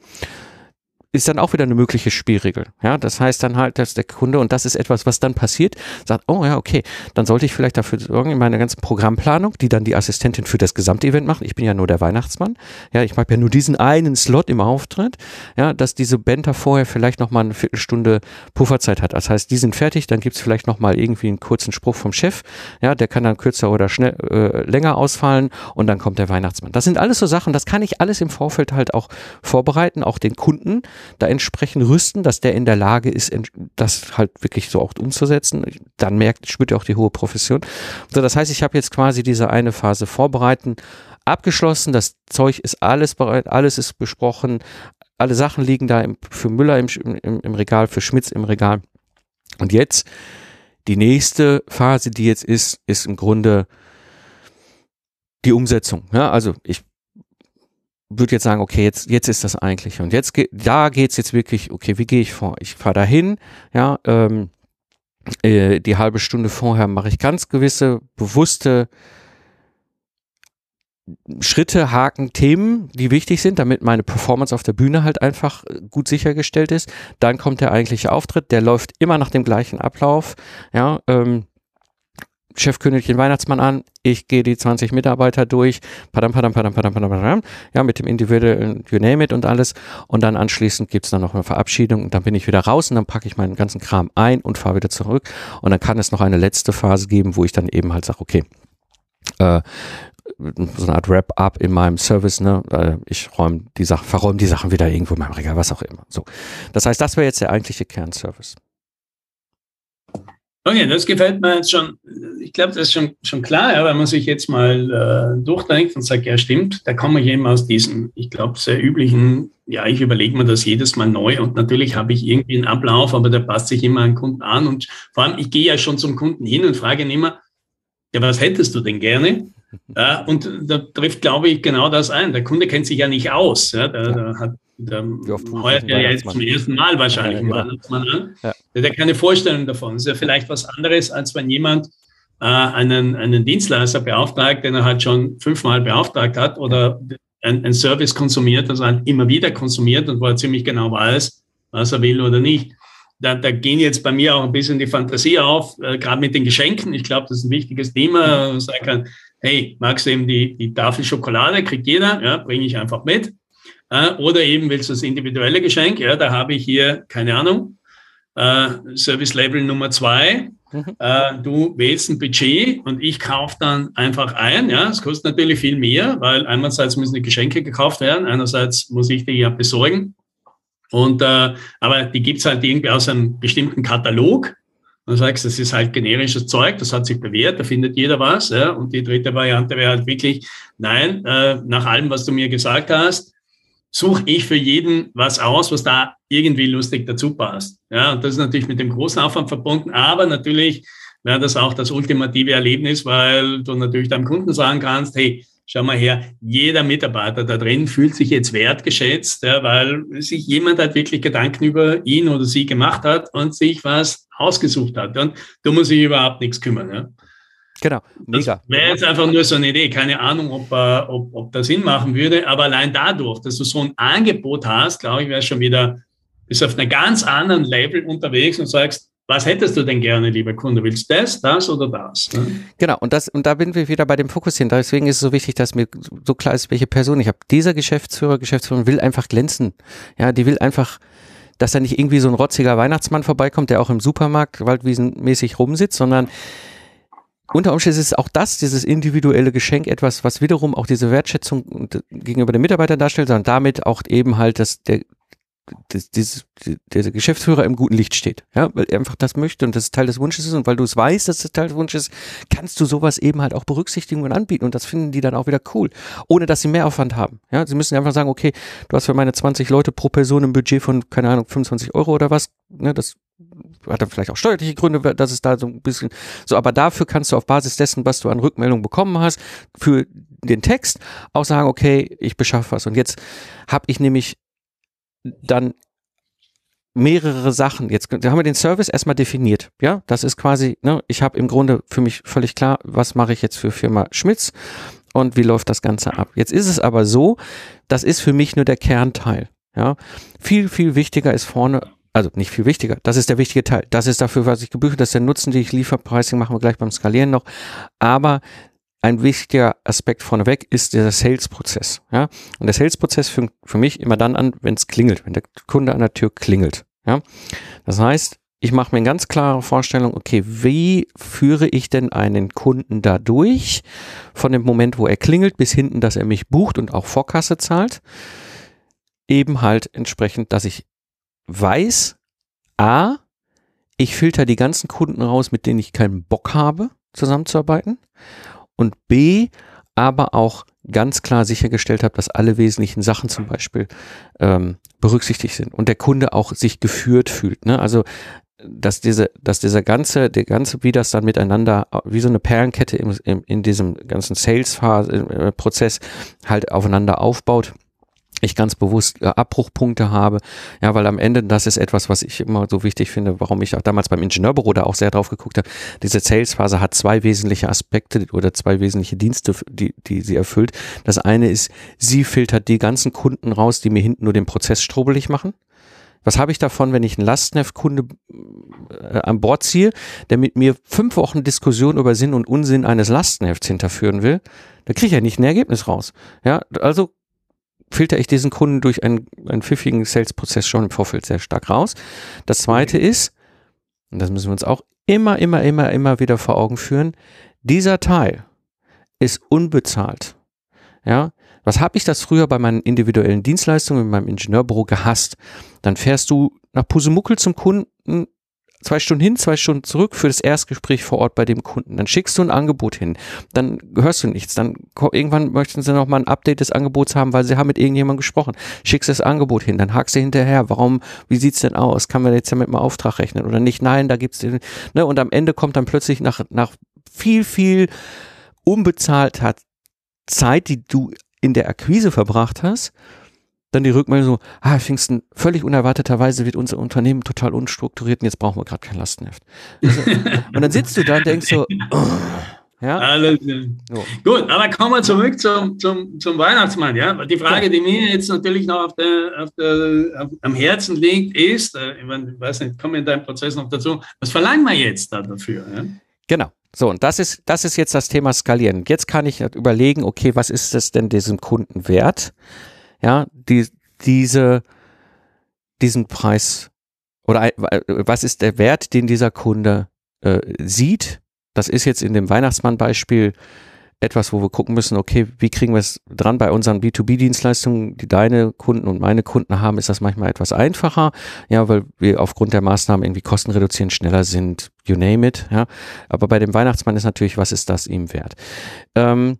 ist dann auch wieder eine mögliche Spielregel. Ja, das heißt dann halt, dass der Kunde, und das ist etwas, was dann passiert, sagt, oh ja, okay, dann sollte ich vielleicht dafür sorgen, in meiner ganzen Programmplanung, die dann die Assistentin für das Gesamtevent macht, ich bin ja nur der Weihnachtsmann, ja, ich habe ja nur diesen einen Slot im Auftritt, ja, dass diese Band da vorher vielleicht nochmal eine Viertelstunde Pufferzeit hat. Das heißt, die sind fertig, dann gibt's vielleicht nochmal irgendwie einen kurzen Spruch vom Chef, ja, der kann dann kürzer oder schnell, äh, länger ausfallen und dann kommt der Weihnachtsmann. Das sind alles so Sachen, das kann ich alles im Vorfeld halt auch vorbereiten, auch den Kunden da entsprechend rüsten, dass der in der Lage ist, das halt wirklich so auch umzusetzen. Dann merkt, spürt er auch die hohe Profession. So, das heißt, ich habe jetzt quasi diese eine Phase vorbereiten, abgeschlossen, das Zeug ist alles bereit, alles ist besprochen, alle Sachen liegen da im, für Müller im, im, im Regal, für Schmitz im Regal. Und jetzt die nächste Phase, die jetzt ist, ist im Grunde die Umsetzung. Ja, also ich würde jetzt sagen, okay, jetzt, jetzt ist das eigentlich. Und jetzt geht, da geht's jetzt wirklich, okay, wie gehe ich vor? Ich fahre dahin, ja, ähm, äh, die halbe Stunde vorher mache ich ganz gewisse, bewusste Schritte, Haken, Themen, die wichtig sind, damit meine Performance auf der Bühne halt einfach gut sichergestellt ist. Dann kommt der eigentliche Auftritt, der läuft immer nach dem gleichen Ablauf, ja, ähm, Chef kündigt den Weihnachtsmann an, ich gehe die 20 Mitarbeiter durch, padam, padam, padam, padam, padam, padam, ja, mit dem individuellen You name it und alles. Und dann anschließend gibt's dann noch eine Verabschiedung und dann bin ich wieder raus und dann packe ich meinen ganzen Kram ein und fahre wieder zurück. Und dann kann es noch eine letzte Phase geben, wo ich dann eben halt sage, okay, äh, so eine Art Wrap-up in meinem Service, ne? Äh, ich räume die Sachen, verräume die Sachen wieder irgendwo in meinem Regal, was auch immer. So. Das heißt, das wäre jetzt der eigentliche Kernservice. Okay, das gefällt mir jetzt schon. Ich glaube, das ist schon, schon klar, ja, wenn man sich jetzt mal äh, durchdenkt und sagt, ja, stimmt, da komme ich eben aus diesem, ich glaube, sehr üblichen, ja, ich überlege mir das jedes Mal neu und natürlich habe ich irgendwie einen Ablauf, aber der passt sich immer an Kunden an und vor allem, ich gehe ja schon zum Kunden hin und frage ihn immer, ja, was hättest du denn gerne? (laughs) Ja, und da trifft, glaube ich, genau das ein. Der Kunde kennt sich ja nicht aus. Ja, der, der hat der heuert ja jetzt zum ersten Mal wahrscheinlich ja, mal an. Ja. Der hat keine Vorstellung davon. Das ist ja vielleicht was anderes, als wenn jemand äh, einen, einen Dienstleister beauftragt, den er halt schon fünfmal beauftragt hat oder ein, ein Service konsumiert, also halt immer wieder konsumiert und wo er ziemlich genau weiß, was er will oder nicht. Da, da gehen jetzt bei mir auch ein bisschen die Fantasie auf, äh, gerade mit den Geschenken. Ich glaube, das ist ein wichtiges Thema. Sagen kann, hey, magst du eben die, die Tafel Schokolade, kriegt jeder, ja, bringe ich einfach mit. Äh, oder eben willst du das individuelle Geschenk, ja, da habe ich hier, keine Ahnung, äh, Service Level Nummer zwei. Mhm. Äh, du wählst ein Budget und ich kaufe dann einfach ein. Ja, es kostet natürlich viel mehr, weil einerseits müssen die Geschenke gekauft werden, einerseits muss ich die ja besorgen. Und aber die gibt's halt irgendwie aus einem bestimmten Katalog. Du sagst, das ist halt generisches Zeug, das hat sich bewährt, da findet jeder was. Ja? Und die dritte Variante wäre halt wirklich, nein, äh, nach allem, was du mir gesagt hast, suche ich für jeden was aus, was da irgendwie lustig dazu passt. Ja, und das ist natürlich mit dem großen Aufwand verbunden, aber natürlich wäre das auch das ultimative Erlebnis, weil du natürlich deinem Kunden sagen kannst, hey, schau mal her, jeder Mitarbeiter da drin fühlt sich jetzt wertgeschätzt, ja, weil sich jemand halt wirklich Gedanken über ihn oder sie gemacht hat und sich was ausgesucht hat. Und du musst dich überhaupt nichts kümmern. Ja. Genau, mega. Das wäre jetzt einfach nur so eine Idee. Keine Ahnung, ob, äh, ob, ob das Sinn machen würde, aber allein dadurch, dass du so ein Angebot hast, glaube ich, wäre schon wieder bist auf einer ganz anderen Level unterwegs und sagst, was hättest du denn gerne, lieber Kunde? Willst du das, das oder das? Ne? Genau, und das, und da bin wir wieder bei dem Fokussieren. Deswegen ist es so wichtig, dass mir so klar ist, welche Person ich habe. Dieser Geschäftsführer, Geschäftsführerin will einfach glänzen. Ja, die will einfach, dass da nicht irgendwie so ein rotziger Weihnachtsmann vorbeikommt, der auch im Supermarkt waldwiesenmäßig rumsitzt, sondern unter Umständen ist auch das, dieses individuelle Geschenk, etwas, was wiederum auch diese Wertschätzung gegenüber den Mitarbeitern darstellt, sondern damit auch eben halt dass der, das, dieses, der Geschäftsführer im guten Licht steht. Ja, weil er einfach das möchte und das Teil des Wunsches ist und weil du es weißt, dass das Teil des Wunsches ist, kannst du sowas eben halt auch berücksichtigen und anbieten und das finden die dann auch wieder cool, ohne dass sie mehr Aufwand haben. Ja, sie müssen einfach sagen, okay, du hast für meine 20 Leute pro Person ein Budget von, keine Ahnung, 25 Euro oder was, ne, das hat dann vielleicht auch steuerliche Gründe, dass es da so ein bisschen so, aber dafür kannst du auf Basis dessen, was du an Rückmeldung bekommen hast, für den Text auch sagen, okay, ich beschaffe was. Und jetzt habe ich nämlich dann mehrere Sachen. Jetzt haben wir den Service erstmal definiert. Ja, das ist quasi, ne, ich habe im Grunde für mich völlig klar, was mache ich jetzt für Firma Schmitz und wie läuft das Ganze ab. Jetzt ist es aber so, das ist für mich nur der Kernteil. Ja, viel, viel wichtiger ist vorne also nicht viel wichtiger. Das ist der wichtige Teil. Das ist dafür, was ich gebucht Das ist der Nutzen, den ich liefere. Pricing machen wir gleich beim Skalieren noch. Aber ein wichtiger Aspekt vorneweg ist der Sales-Prozess. Ja? Und der Sales-Prozess fängt für mich immer dann an, wenn es klingelt, wenn der Kunde an der Tür klingelt. Ja? Das heißt, ich mache mir eine ganz klare Vorstellung, okay, wie führe ich denn einen Kunden da durch, von dem Moment, wo er klingelt, bis hinten, dass er mich bucht und auch Vorkasse zahlt, eben halt entsprechend, dass ich weiß, a, ich filter die ganzen Kunden raus, mit denen ich keinen Bock habe, zusammenzuarbeiten und b, aber auch ganz klar sichergestellt habe, dass alle wesentlichen Sachen zum Beispiel ähm, berücksichtigt sind und der Kunde auch sich geführt fühlt. Ne? Also dass diese, dass dieser ganze, der ganze, wie das dann miteinander, wie so eine Perlenkette im, im, in diesem ganzen Sales-Prozess halt aufeinander aufbaut ich ganz bewusst äh, Abbruchpunkte habe. Ja, weil am Ende, das ist etwas, was ich immer so wichtig finde, warum ich auch damals beim Ingenieurbüro da auch sehr drauf geguckt habe. Diese Sales-Phase hat zwei wesentliche Aspekte oder zwei wesentliche Dienste, die, die sie erfüllt. Das eine ist, sie filtert die ganzen Kunden raus, die mir hinten nur den Prozess strobelig machen. Was habe ich davon, wenn ich einen Lastneft-Kunde äh, an Bord ziehe, der mit mir fünf Wochen Diskussion über Sinn und Unsinn eines Lastenhefts hinterführen will? Da kriege ich ja nicht ein Ergebnis raus. Ja, also filter ich diesen Kunden durch einen, einen pfiffigen Sales-Prozess schon im Vorfeld sehr stark raus. Das zweite ist, und das müssen wir uns auch immer, immer, immer, immer wieder vor Augen führen, dieser Teil ist unbezahlt. Ja, was habe ich das früher bei meinen individuellen Dienstleistungen in meinem Ingenieurbüro gehasst? Dann fährst du nach Pusemuckel zum Kunden, zwei Stunden hin, zwei Stunden zurück für das Erstgespräch vor Ort bei dem Kunden. Dann schickst du ein Angebot hin, dann hörst du nichts. Dann irgendwann möchten sie noch mal ein Update des Angebots haben, weil sie haben mit irgendjemandem gesprochen. Schickst das Angebot hin, dann hakst du hinterher. Warum? Wie sieht's denn aus? Kann man jetzt ja mit einem Auftrag rechnen oder nicht? Nein, da gibt's den. Ne? Und am Ende kommt dann plötzlich nach nach viel viel unbezahlter Zeit, die du in der Akquise verbracht hast, dann die Rückmeldung so, ah, Pfingsten, völlig unerwarteterweise wird unser Unternehmen total unstrukturiert und jetzt brauchen wir gerade kein Lastenheft. Also, und dann sitzt du da und denkst so, (laughs) oh, ja. Alles, so. Gut, aber kommen wir zurück zum, zum, zum Weihnachtsmann. Ja? Die Frage, die mir jetzt natürlich noch auf der, auf der, auf, am Herzen liegt, ist, äh, ich, meine, ich weiß nicht, kommen wir in deinem Prozess noch dazu, was verlangen wir jetzt da dafür? Ja? Genau. So, und das ist, das ist jetzt das Thema Skalieren. Jetzt kann ich überlegen, okay, was ist es denn diesem Kunden wert? Ja, die, diese, diesen Preis oder was ist der Wert, den dieser Kunde äh, sieht? Das ist jetzt in dem Weihnachtsmann-Beispiel etwas, wo wir gucken müssen, okay, wie kriegen wir es dran bei unseren B2B-Dienstleistungen, die deine Kunden und meine Kunden haben, ist das manchmal etwas einfacher, ja, weil wir aufgrund der Maßnahmen irgendwie Kosten reduzieren, schneller sind, you name it, ja. Aber bei dem Weihnachtsmann ist natürlich, was ist das ihm wert? Ähm,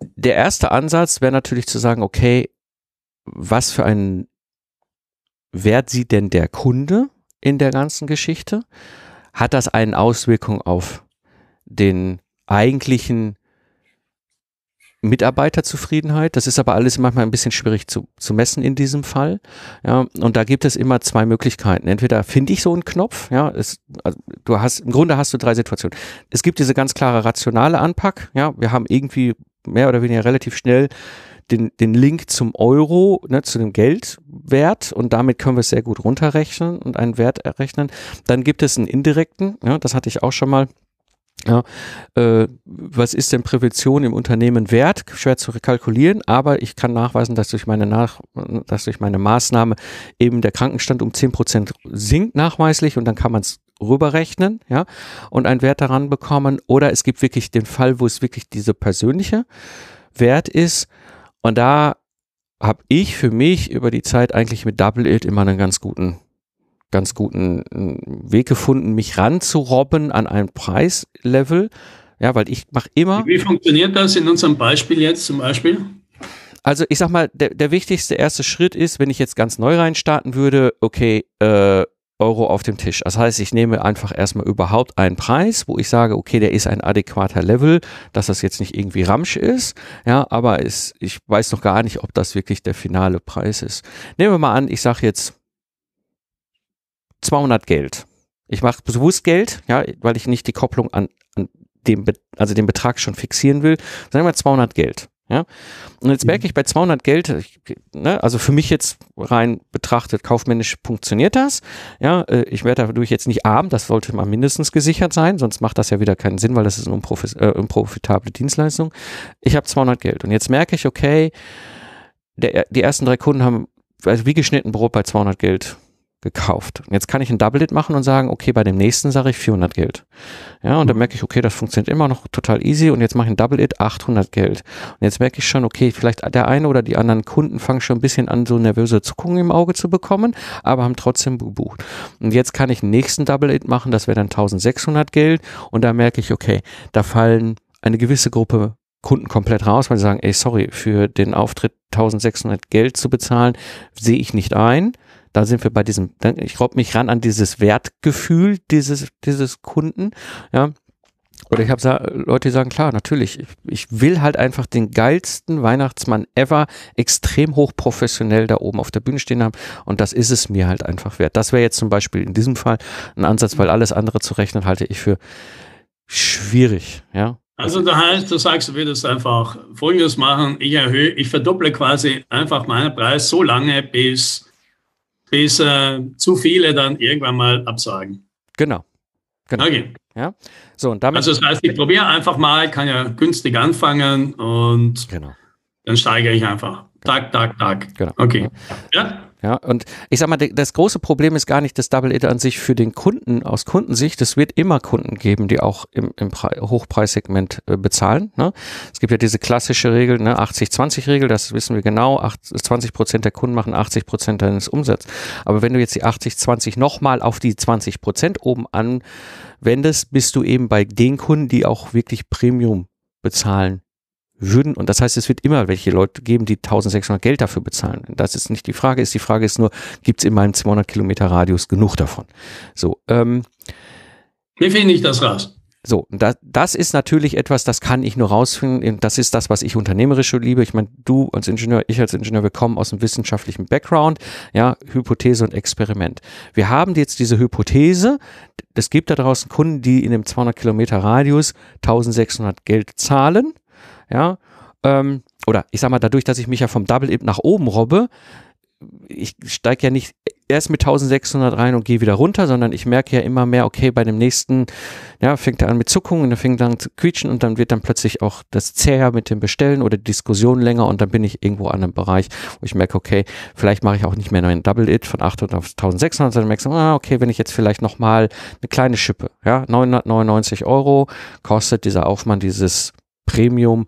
der erste Ansatz wäre natürlich zu sagen, okay, was für einen Wert sieht denn der Kunde in der ganzen Geschichte? Hat das eine Auswirkung auf den eigentlichen Mitarbeiterzufriedenheit. Das ist aber alles manchmal ein bisschen schwierig zu, zu messen in diesem Fall. Ja, und da gibt es immer zwei Möglichkeiten. Entweder finde ich so einen Knopf, ja, es, also du hast, im Grunde hast du drei Situationen. Es gibt diese ganz klare rationale Anpack, ja, wir haben irgendwie mehr oder weniger relativ schnell den, den Link zum Euro, ne, zu dem Geldwert und damit können wir es sehr gut runterrechnen und einen Wert errechnen. Dann gibt es einen indirekten, ja, das hatte ich auch schon mal ja, äh, was ist denn Prävention im Unternehmen wert? Schwer zu kalkulieren, aber ich kann nachweisen, dass durch meine, Nach dass durch meine Maßnahme eben der Krankenstand um zehn Prozent sinkt nachweislich und dann kann man es rüberrechnen, ja, und einen Wert daran bekommen. Oder es gibt wirklich den Fall, wo es wirklich diese persönliche Wert ist. Und da habe ich für mich über die Zeit eigentlich mit Double It immer einen ganz guten ganz guten äh, Weg gefunden, mich ranzurobben an ein Preislevel. Ja, weil ich mache immer. Wie funktioniert das in unserem Beispiel jetzt zum Beispiel? Also ich sag mal, der, der wichtigste erste Schritt ist, wenn ich jetzt ganz neu reinstarten würde, okay, äh, Euro auf dem Tisch. Das heißt, ich nehme einfach erstmal überhaupt einen Preis, wo ich sage, okay, der ist ein adäquater Level, dass das jetzt nicht irgendwie Ramsch ist, ja, aber es, ich weiß noch gar nicht, ob das wirklich der finale Preis ist. Nehmen wir mal an, ich sage jetzt 200 Geld. Ich mache bewusst Geld, ja, weil ich nicht die Kopplung an, an den, also den Betrag schon fixieren will, sagen wir 200 Geld. Ja, und jetzt merke mhm. ich bei 200 Geld, ich, ne, also für mich jetzt rein betrachtet, kaufmännisch funktioniert das. Ja, äh, ich werde dadurch jetzt nicht arm, das sollte mal mindestens gesichert sein, sonst macht das ja wieder keinen Sinn, weil das ist eine äh, unprofitable Dienstleistung. Ich habe 200 Geld und jetzt merke ich, okay, der, die ersten drei Kunden haben also wie geschnitten Brot bei 200 Geld gekauft. Und jetzt kann ich ein Double-It machen und sagen, okay, bei dem nächsten sage ich 400 Geld. Ja, und dann mhm. merke ich, okay, das funktioniert immer noch total easy und jetzt mache ich ein Double-It 800 Geld. Und jetzt merke ich schon, okay, vielleicht der eine oder die anderen Kunden fangen schon ein bisschen an, so nervöse Zuckungen im Auge zu bekommen, aber haben trotzdem gebucht. Und jetzt kann ich einen nächsten Double-It machen, das wäre dann 1600 Geld und da merke ich, okay, da fallen eine gewisse Gruppe Kunden komplett raus, weil sie sagen, ey, sorry, für den Auftritt 1600 Geld zu bezahlen, sehe ich nicht ein da sind wir bei diesem, ich robb mich ran an dieses Wertgefühl dieses, dieses Kunden, ja. Oder ich habe Leute, die sagen, klar, natürlich, ich, ich, will halt einfach den geilsten Weihnachtsmann ever extrem hochprofessionell da oben auf der Bühne stehen haben und das ist es mir halt einfach wert. Das wäre jetzt zum Beispiel in diesem Fall ein Ansatz, weil alles andere zu rechnen halte ich für schwierig, ja. Also da heißt, du sagst, du würdest einfach Folgendes machen, ich erhöhe, ich verdopple quasi einfach meinen Preis so lange, bis bis äh, zu viele dann irgendwann mal absagen. Genau. genau. Okay. Ja. So, und damit also das heißt, ich probiere einfach mal, kann ja günstig anfangen und genau. dann steigere ich einfach. Tag, Tag, Tag. Genau. Okay. Ja. Ja, und ich sag mal, das große Problem ist gar nicht das Double It an sich für den Kunden aus Kundensicht. Es wird immer Kunden geben, die auch im, im Hochpreissegment äh, bezahlen. Ne? Es gibt ja diese klassische Regel, ne, 80-20-Regel, das wissen wir genau. 80, 20 Prozent der Kunden machen 80 Prozent deines Umsatzes. Aber wenn du jetzt die 80-20 nochmal auf die 20 Prozent oben anwendest, bist du eben bei den Kunden, die auch wirklich Premium bezahlen würden, und das heißt, es wird immer welche Leute geben, die 1600 Geld dafür bezahlen. Das ist nicht die Frage, ist die Frage ist nur, gibt es in meinem 200 Kilometer Radius genug davon? So, ähm, Wie finde ich das raus? So, das, das ist natürlich etwas, das kann ich nur rausfinden. Das ist das, was ich unternehmerisch liebe. Ich meine, du als Ingenieur, ich als Ingenieur, wir kommen aus einem wissenschaftlichen Background, ja, Hypothese und Experiment. Wir haben jetzt diese Hypothese, es gibt da draußen Kunden, die in dem 200 Kilometer Radius 1600 Geld zahlen, ja, ähm, oder ich sag mal, dadurch, dass ich mich ja vom Double Imp nach oben robbe, ich steige ja nicht erst mit 1600 rein und gehe wieder runter, sondern ich merke ja immer mehr, okay, bei dem nächsten, ja, fängt er an mit Zuckungen, dann fängt er an zu quietschen und dann wird dann plötzlich auch das zäher mit dem Bestellen oder die Diskussion länger und dann bin ich irgendwo an einem Bereich, wo ich merke, okay, vielleicht mache ich auch nicht mehr nur ein Double It von 800 auf 1600, sondern merke, ah, okay, wenn ich jetzt vielleicht nochmal eine kleine Schippe, ja, 999 Euro kostet dieser Aufwand dieses Premium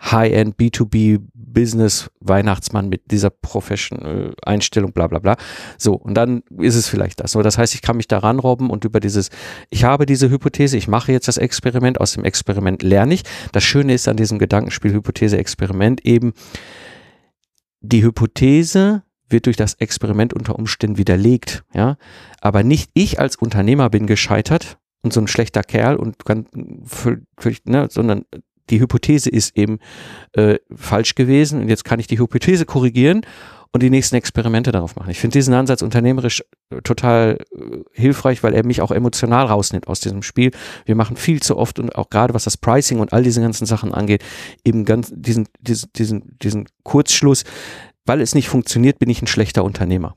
High-End B2B Business Weihnachtsmann mit dieser Professional Einstellung, bla bla bla. So, und dann ist es vielleicht das. So, das heißt, ich kann mich daran robben und über dieses, ich habe diese Hypothese, ich mache jetzt das Experiment, aus dem Experiment lerne ich. Das Schöne ist an diesem Gedankenspiel Hypothese-Experiment eben, die Hypothese wird durch das Experiment unter Umständen widerlegt, ja. Aber nicht ich als Unternehmer bin gescheitert und so ein schlechter Kerl und kann, ne, sondern die Hypothese ist eben äh, falsch gewesen und jetzt kann ich die Hypothese korrigieren und die nächsten Experimente darauf machen. Ich finde diesen Ansatz unternehmerisch äh, total äh, hilfreich, weil er mich auch emotional rausnimmt aus diesem Spiel. Wir machen viel zu oft und auch gerade was das Pricing und all diese ganzen Sachen angeht, eben ganz diesen, diesen, diesen, diesen Kurzschluss, weil es nicht funktioniert, bin ich ein schlechter Unternehmer.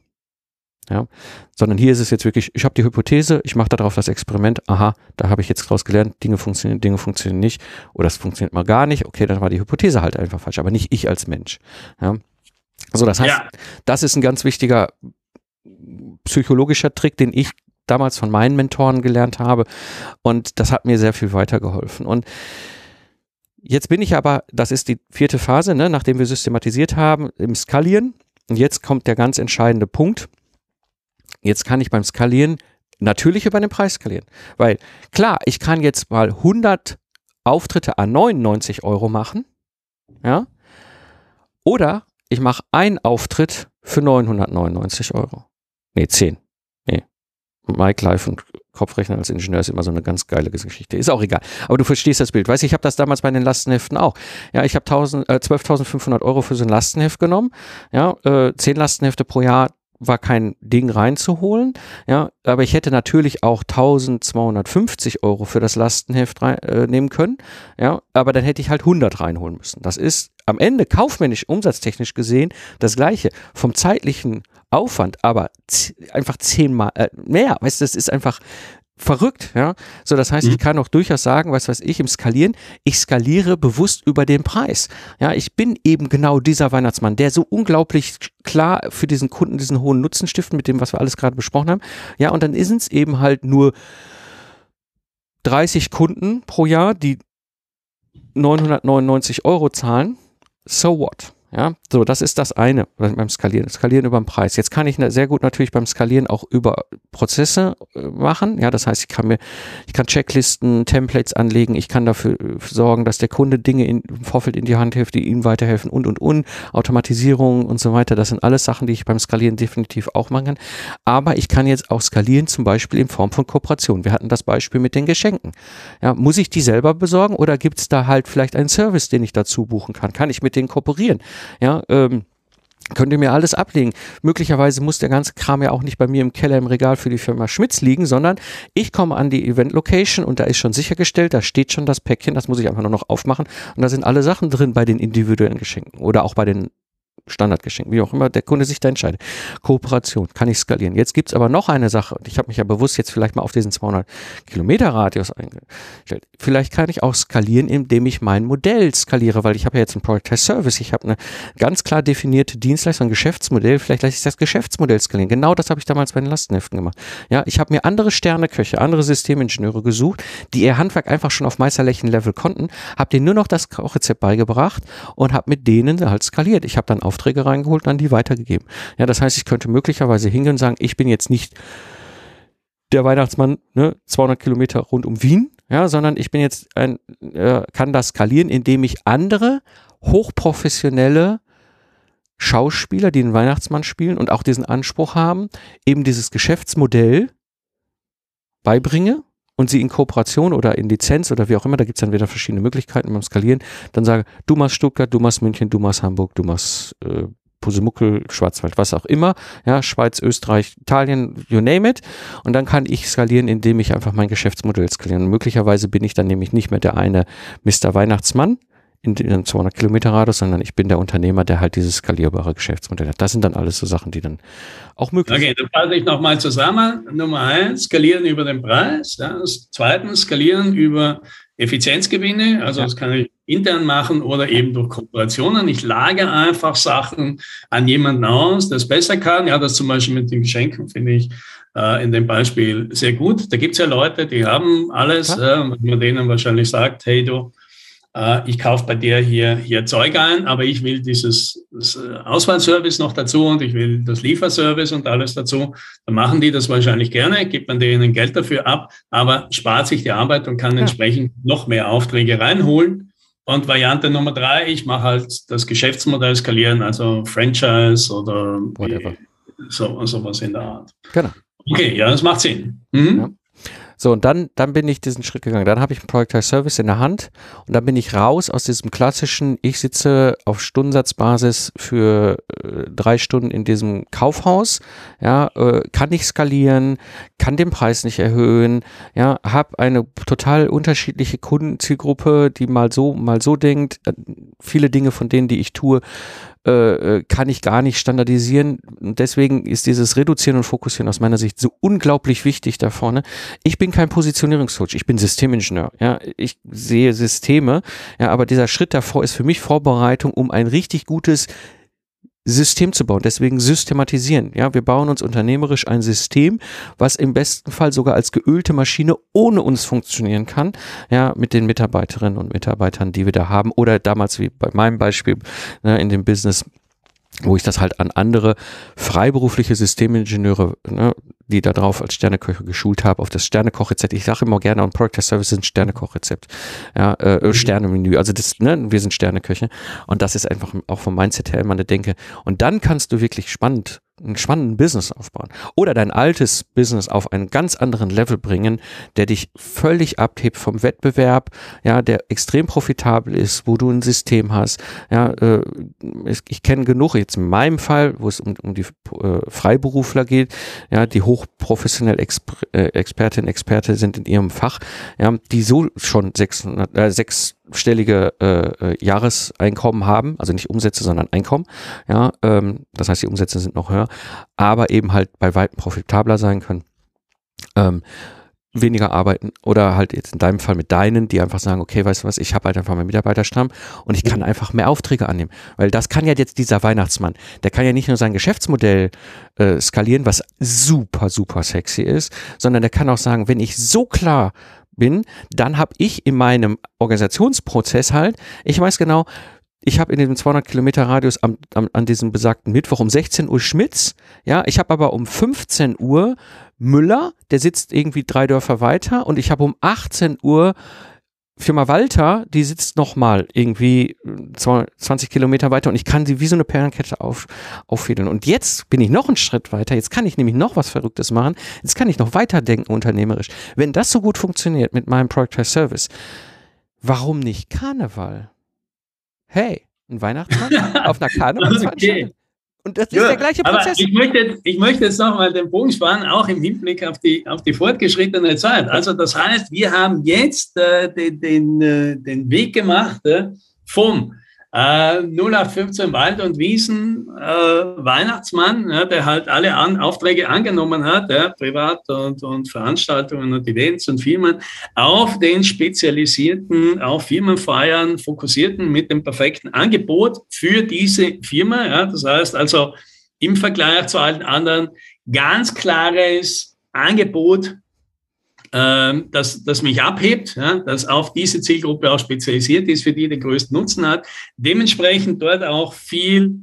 Ja, sondern hier ist es jetzt wirklich, ich habe die Hypothese, ich mache darauf das Experiment, aha, da habe ich jetzt draus gelernt, Dinge funktionieren, Dinge funktionieren nicht oder es funktioniert mal gar nicht, okay, dann war die Hypothese halt einfach falsch, aber nicht ich als Mensch. Ja. So, das heißt, ja. das ist ein ganz wichtiger psychologischer Trick, den ich damals von meinen Mentoren gelernt habe und das hat mir sehr viel weitergeholfen und Jetzt bin ich aber, das ist die vierte Phase, ne, nachdem wir systematisiert haben, im Skalieren. Und jetzt kommt der ganz entscheidende Punkt. Jetzt kann ich beim Skalieren natürlich über den Preis skalieren. Weil klar, ich kann jetzt mal 100 Auftritte an 99 Euro machen. Ja. Oder ich mache einen Auftritt für 999 Euro. Nee, 10. Nee. Mike Live und Kopfrechnen als Ingenieur ist immer so eine ganz geile Geschichte. Ist auch egal. Aber du verstehst das Bild. Weißt du, ich habe das damals bei den Lastenheften auch. Ja, ich habe äh, 12.500 Euro für so ein Lastenheft genommen. Ja, äh, 10 Lastenhefte pro Jahr, war kein Ding reinzuholen, ja, aber ich hätte natürlich auch 1250 Euro für das Lastenheft rein, äh, nehmen können, ja, aber dann hätte ich halt 100 reinholen müssen. Das ist am Ende kaufmännisch, umsatztechnisch gesehen das Gleiche. Vom zeitlichen Aufwand, aber einfach zehnmal äh, mehr, weißt du, das ist einfach verrückt, ja. So, das heißt, mhm. ich kann auch durchaus sagen, was weiß ich, im Skalieren, ich skaliere bewusst über den Preis. Ja, ich bin eben genau dieser Weihnachtsmann, der so unglaublich klar für diesen Kunden diesen hohen Nutzen stiftet, mit dem, was wir alles gerade besprochen haben. Ja, und dann ist es eben halt nur 30 Kunden pro Jahr, die 999 Euro zahlen. So what? Ja, so, das ist das eine beim Skalieren. Skalieren über den Preis. Jetzt kann ich sehr gut natürlich beim Skalieren auch über Prozesse äh, machen. Ja, das heißt, ich kann mir, ich kann Checklisten, Templates anlegen. Ich kann dafür äh, sorgen, dass der Kunde Dinge in, im Vorfeld in die Hand hilft, die ihm weiterhelfen und, und, und. Automatisierung und so weiter. Das sind alles Sachen, die ich beim Skalieren definitiv auch machen kann. Aber ich kann jetzt auch skalieren, zum Beispiel in Form von Kooperation. Wir hatten das Beispiel mit den Geschenken. Ja, muss ich die selber besorgen oder gibt es da halt vielleicht einen Service, den ich dazu buchen kann? Kann ich mit denen kooperieren? Ja, ähm, könnt ihr mir alles ablegen. Möglicherweise muss der ganze Kram ja auch nicht bei mir im Keller im Regal für die Firma Schmitz liegen, sondern ich komme an die Event Location und da ist schon sichergestellt, da steht schon das Päckchen, das muss ich einfach nur noch aufmachen und da sind alle Sachen drin bei den individuellen Geschenken oder auch bei den Standardgeschenk, wie auch immer der Kunde sich da entscheidet. Kooperation, kann ich skalieren. Jetzt gibt es aber noch eine Sache, und ich habe mich ja bewusst jetzt vielleicht mal auf diesen 200 Kilometer Radius eingestellt. Vielleicht kann ich auch skalieren, indem ich mein Modell skaliere, weil ich habe ja jetzt ein Product Test Service, ich habe eine ganz klar definierte Dienstleistung, ein Geschäftsmodell, vielleicht lasse ich das Geschäftsmodell skalieren. Genau das habe ich damals bei den Lastenheften gemacht. Ja, ich habe mir andere Sterneköche, andere Systemingenieure gesucht, die ihr Handwerk einfach schon auf Meisterlächenlevel konnten, habe denen nur noch das Kochrezept beigebracht und habe mit denen halt skaliert. Ich habe dann auf Aufträge reingeholt und dann die weitergegeben. Ja, das heißt, ich könnte möglicherweise hingehen und sagen, ich bin jetzt nicht der Weihnachtsmann, ne, 200 Kilometer rund um Wien, ja, sondern ich bin jetzt ein, äh, kann das skalieren, indem ich andere hochprofessionelle Schauspieler, die den Weihnachtsmann spielen und auch diesen Anspruch haben, eben dieses Geschäftsmodell beibringe und sie in Kooperation oder in Lizenz oder wie auch immer, da gibt es dann wieder verschiedene Möglichkeiten beim Skalieren, dann sage, du machst Stuttgart, du machst München, du machst Hamburg, du machst äh, Pusemuckel, Schwarzwald, was auch immer, ja, Schweiz, Österreich, Italien, you name it. Und dann kann ich skalieren, indem ich einfach mein Geschäftsmodell skalieren. Und möglicherweise bin ich dann nämlich nicht mehr der eine Mr. Weihnachtsmann, in den 200 Kilometer Radius, sondern ich bin der Unternehmer, der halt dieses skalierbare Geschäftsmodell hat. Das sind dann alles so Sachen, die dann auch möglich sind. Okay, dann fasse ich nochmal zusammen. Nummer eins, skalieren über den Preis. Ja. Zweitens, skalieren über Effizienzgewinne. Also ja. das kann ich intern machen oder eben durch Kooperationen. Ich lage einfach Sachen an jemanden aus, der es besser kann. Ja, das zum Beispiel mit den Geschenken finde ich äh, in dem Beispiel sehr gut. Da gibt es ja Leute, die haben alles, äh, man denen wahrscheinlich sagt, hey du, ich kaufe bei dir hier, hier Zeug ein, aber ich will dieses äh, Auswahlservice noch dazu und ich will das Lieferservice und alles dazu. Dann machen die das wahrscheinlich gerne, gibt man denen Geld dafür ab, aber spart sich die Arbeit und kann entsprechend noch mehr Aufträge reinholen. Und Variante Nummer drei, ich mache halt das Geschäftsmodell skalieren, also Franchise oder Whatever. so sowas in der Art. Genau. Okay, ja, das macht Sinn. Mhm. Ja. So, und dann, dann bin ich diesen Schritt gegangen. Dann habe ich ein Project Service in der Hand und dann bin ich raus aus diesem klassischen, ich sitze auf Stundensatzbasis für äh, drei Stunden in diesem Kaufhaus, ja, äh, kann nicht skalieren, kann den Preis nicht erhöhen, ja, habe eine total unterschiedliche Kundenzielgruppe, die mal so, mal so denkt. Äh, viele Dinge von denen, die ich tue, äh, äh, kann ich gar nicht standardisieren. Und deswegen ist dieses Reduzieren und Fokussieren aus meiner Sicht so unglaublich wichtig da vorne. Ich bin kein Positionierungscoach, ich bin Systemingenieur. Ja, ich sehe Systeme, ja, aber dieser Schritt davor ist für mich Vorbereitung, um ein richtig gutes System zu bauen. Deswegen systematisieren. Ja, wir bauen uns unternehmerisch ein System, was im besten Fall sogar als geölte Maschine ohne uns funktionieren kann. Ja, mit den Mitarbeiterinnen und Mitarbeitern, die wir da haben. Oder damals wie bei meinem Beispiel ne, in dem Business wo ich das halt an andere freiberufliche Systemingenieure, ne, die da drauf als Sterneköche geschult habe, auf das Sternekochrezept. Ich sage immer gerne, und Product Test Service ist ein Sternekochrezept. Ja, äh, mhm. Sternemenü. Also das, ne, wir sind Sterneköche. Und das ist einfach auch vom Mindset her immer eine Denke. Und dann kannst du wirklich spannend einen spannenden Business aufbauen oder dein altes Business auf einen ganz anderen Level bringen, der dich völlig abhebt vom Wettbewerb, ja, der extrem profitabel ist, wo du ein System hast. Ja, äh, ich, kenne genug jetzt in meinem Fall, wo es um, um die äh, Freiberufler geht, ja, die hochprofessionell Exper äh, Expertinnen, Experte sind in ihrem Fach, ja, die so schon 600, äh, 6 einstellige äh, äh, Jahreseinkommen haben, also nicht Umsätze, sondern Einkommen. Ja, ähm, das heißt, die Umsätze sind noch höher, aber eben halt bei weitem profitabler sein können. Ähm, weniger arbeiten oder halt jetzt in deinem Fall mit deinen, die einfach sagen, okay, weißt du was, ich habe halt einfach meinen Mitarbeiterstamm und ich kann mhm. einfach mehr Aufträge annehmen. Weil das kann ja jetzt dieser Weihnachtsmann, der kann ja nicht nur sein Geschäftsmodell äh, skalieren, was super, super sexy ist, sondern der kann auch sagen, wenn ich so klar bin, dann habe ich in meinem Organisationsprozess halt, ich weiß genau, ich habe in dem 200 Kilometer Radius am, am, an diesem besagten Mittwoch um 16 Uhr Schmitz, ja, ich habe aber um 15 Uhr Müller, der sitzt irgendwie drei Dörfer weiter und ich habe um 18 Uhr Firma Walter, die sitzt nochmal irgendwie 20 Kilometer weiter und ich kann sie wie so eine Perlenkette auf, auffädeln. Und jetzt bin ich noch einen Schritt weiter. Jetzt kann ich nämlich noch was Verrücktes machen. Jetzt kann ich noch weiterdenken unternehmerisch. Wenn das so gut funktioniert mit meinem Productize Service, warum nicht Karneval? Hey, ein Weihnachtsmann (laughs) auf einer Karnevalsveranstaltung? Okay. Und das ja, ist der gleiche Prozess. ich möchte jetzt, ich möchte jetzt nochmal den Bogen spannen, auch im Hinblick auf die, auf die fortgeschrittene Zeit. Also das heißt, wir haben jetzt äh, den, den, äh, den Weg gemacht äh, vom äh, 0815 Wald und Wiesen äh, Weihnachtsmann, ja, der halt alle An Aufträge angenommen hat, ja, privat und, und Veranstaltungen und Events und Firmen, auf den spezialisierten, auf Firmenfeiern fokussierten mit dem perfekten Angebot für diese Firma. Ja, das heißt also im Vergleich zu allen anderen ganz klares Angebot ähm, das, das mich abhebt, ja, das auf diese Zielgruppe auch spezialisiert ist, für die den größten Nutzen hat, dementsprechend dort auch viel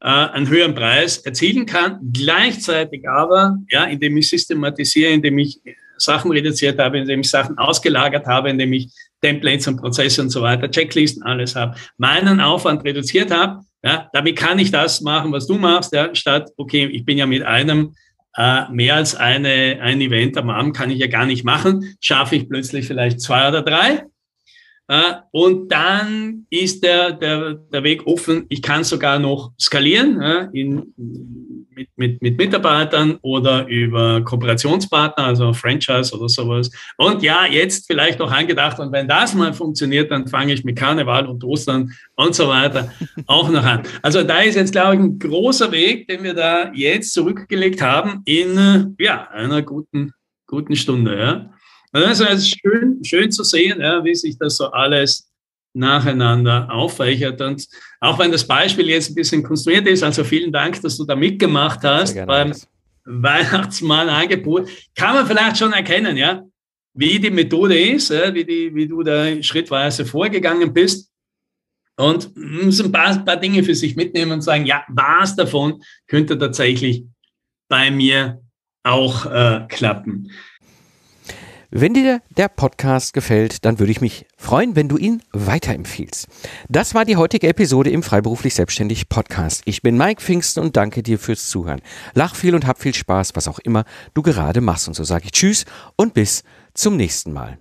äh, einen höheren Preis erzielen kann, gleichzeitig aber, ja, indem ich systematisiere, indem ich Sachen reduziert habe, indem ich Sachen ausgelagert habe, indem ich Templates und Prozesse und so weiter, Checklisten, alles habe, meinen Aufwand reduziert habe, ja, damit kann ich das machen, was du machst, ja, statt, okay, ich bin ja mit einem äh, mehr als eine, ein Event am Abend kann ich ja gar nicht machen. Schaffe ich plötzlich vielleicht zwei oder drei. Äh, und dann ist der, der, der Weg offen. Ich kann sogar noch skalieren äh, in, mit, mit, mit Mitarbeitern oder über Kooperationspartner, also Franchise oder sowas. Und ja, jetzt vielleicht noch angedacht, und wenn das mal funktioniert, dann fange ich mit Karneval und Ostern und so weiter (laughs) auch noch an. Also da ist jetzt, glaube ich, ein großer Weg, den wir da jetzt zurückgelegt haben in ja, einer guten, guten Stunde. Ja. Also es ist schön, schön zu sehen, ja, wie sich das so alles nacheinander aufweichert. Und auch wenn das Beispiel jetzt ein bisschen konstruiert ist, also vielen Dank, dass du da mitgemacht hast beim Weihnachtsmann-Angebot, kann man vielleicht schon erkennen, ja, wie die Methode ist, wie, die, wie du da schrittweise vorgegangen bist. Und muss ein paar, paar Dinge für sich mitnehmen und sagen, ja, was davon könnte tatsächlich bei mir auch äh, klappen. Wenn dir der Podcast gefällt, dann würde ich mich freuen, wenn du ihn weiterempfiehlst. Das war die heutige Episode im Freiberuflich Selbstständig Podcast. Ich bin Mike Pfingsten und danke dir fürs Zuhören. Lach viel und hab viel Spaß, was auch immer du gerade machst. Und so sage ich Tschüss und bis zum nächsten Mal.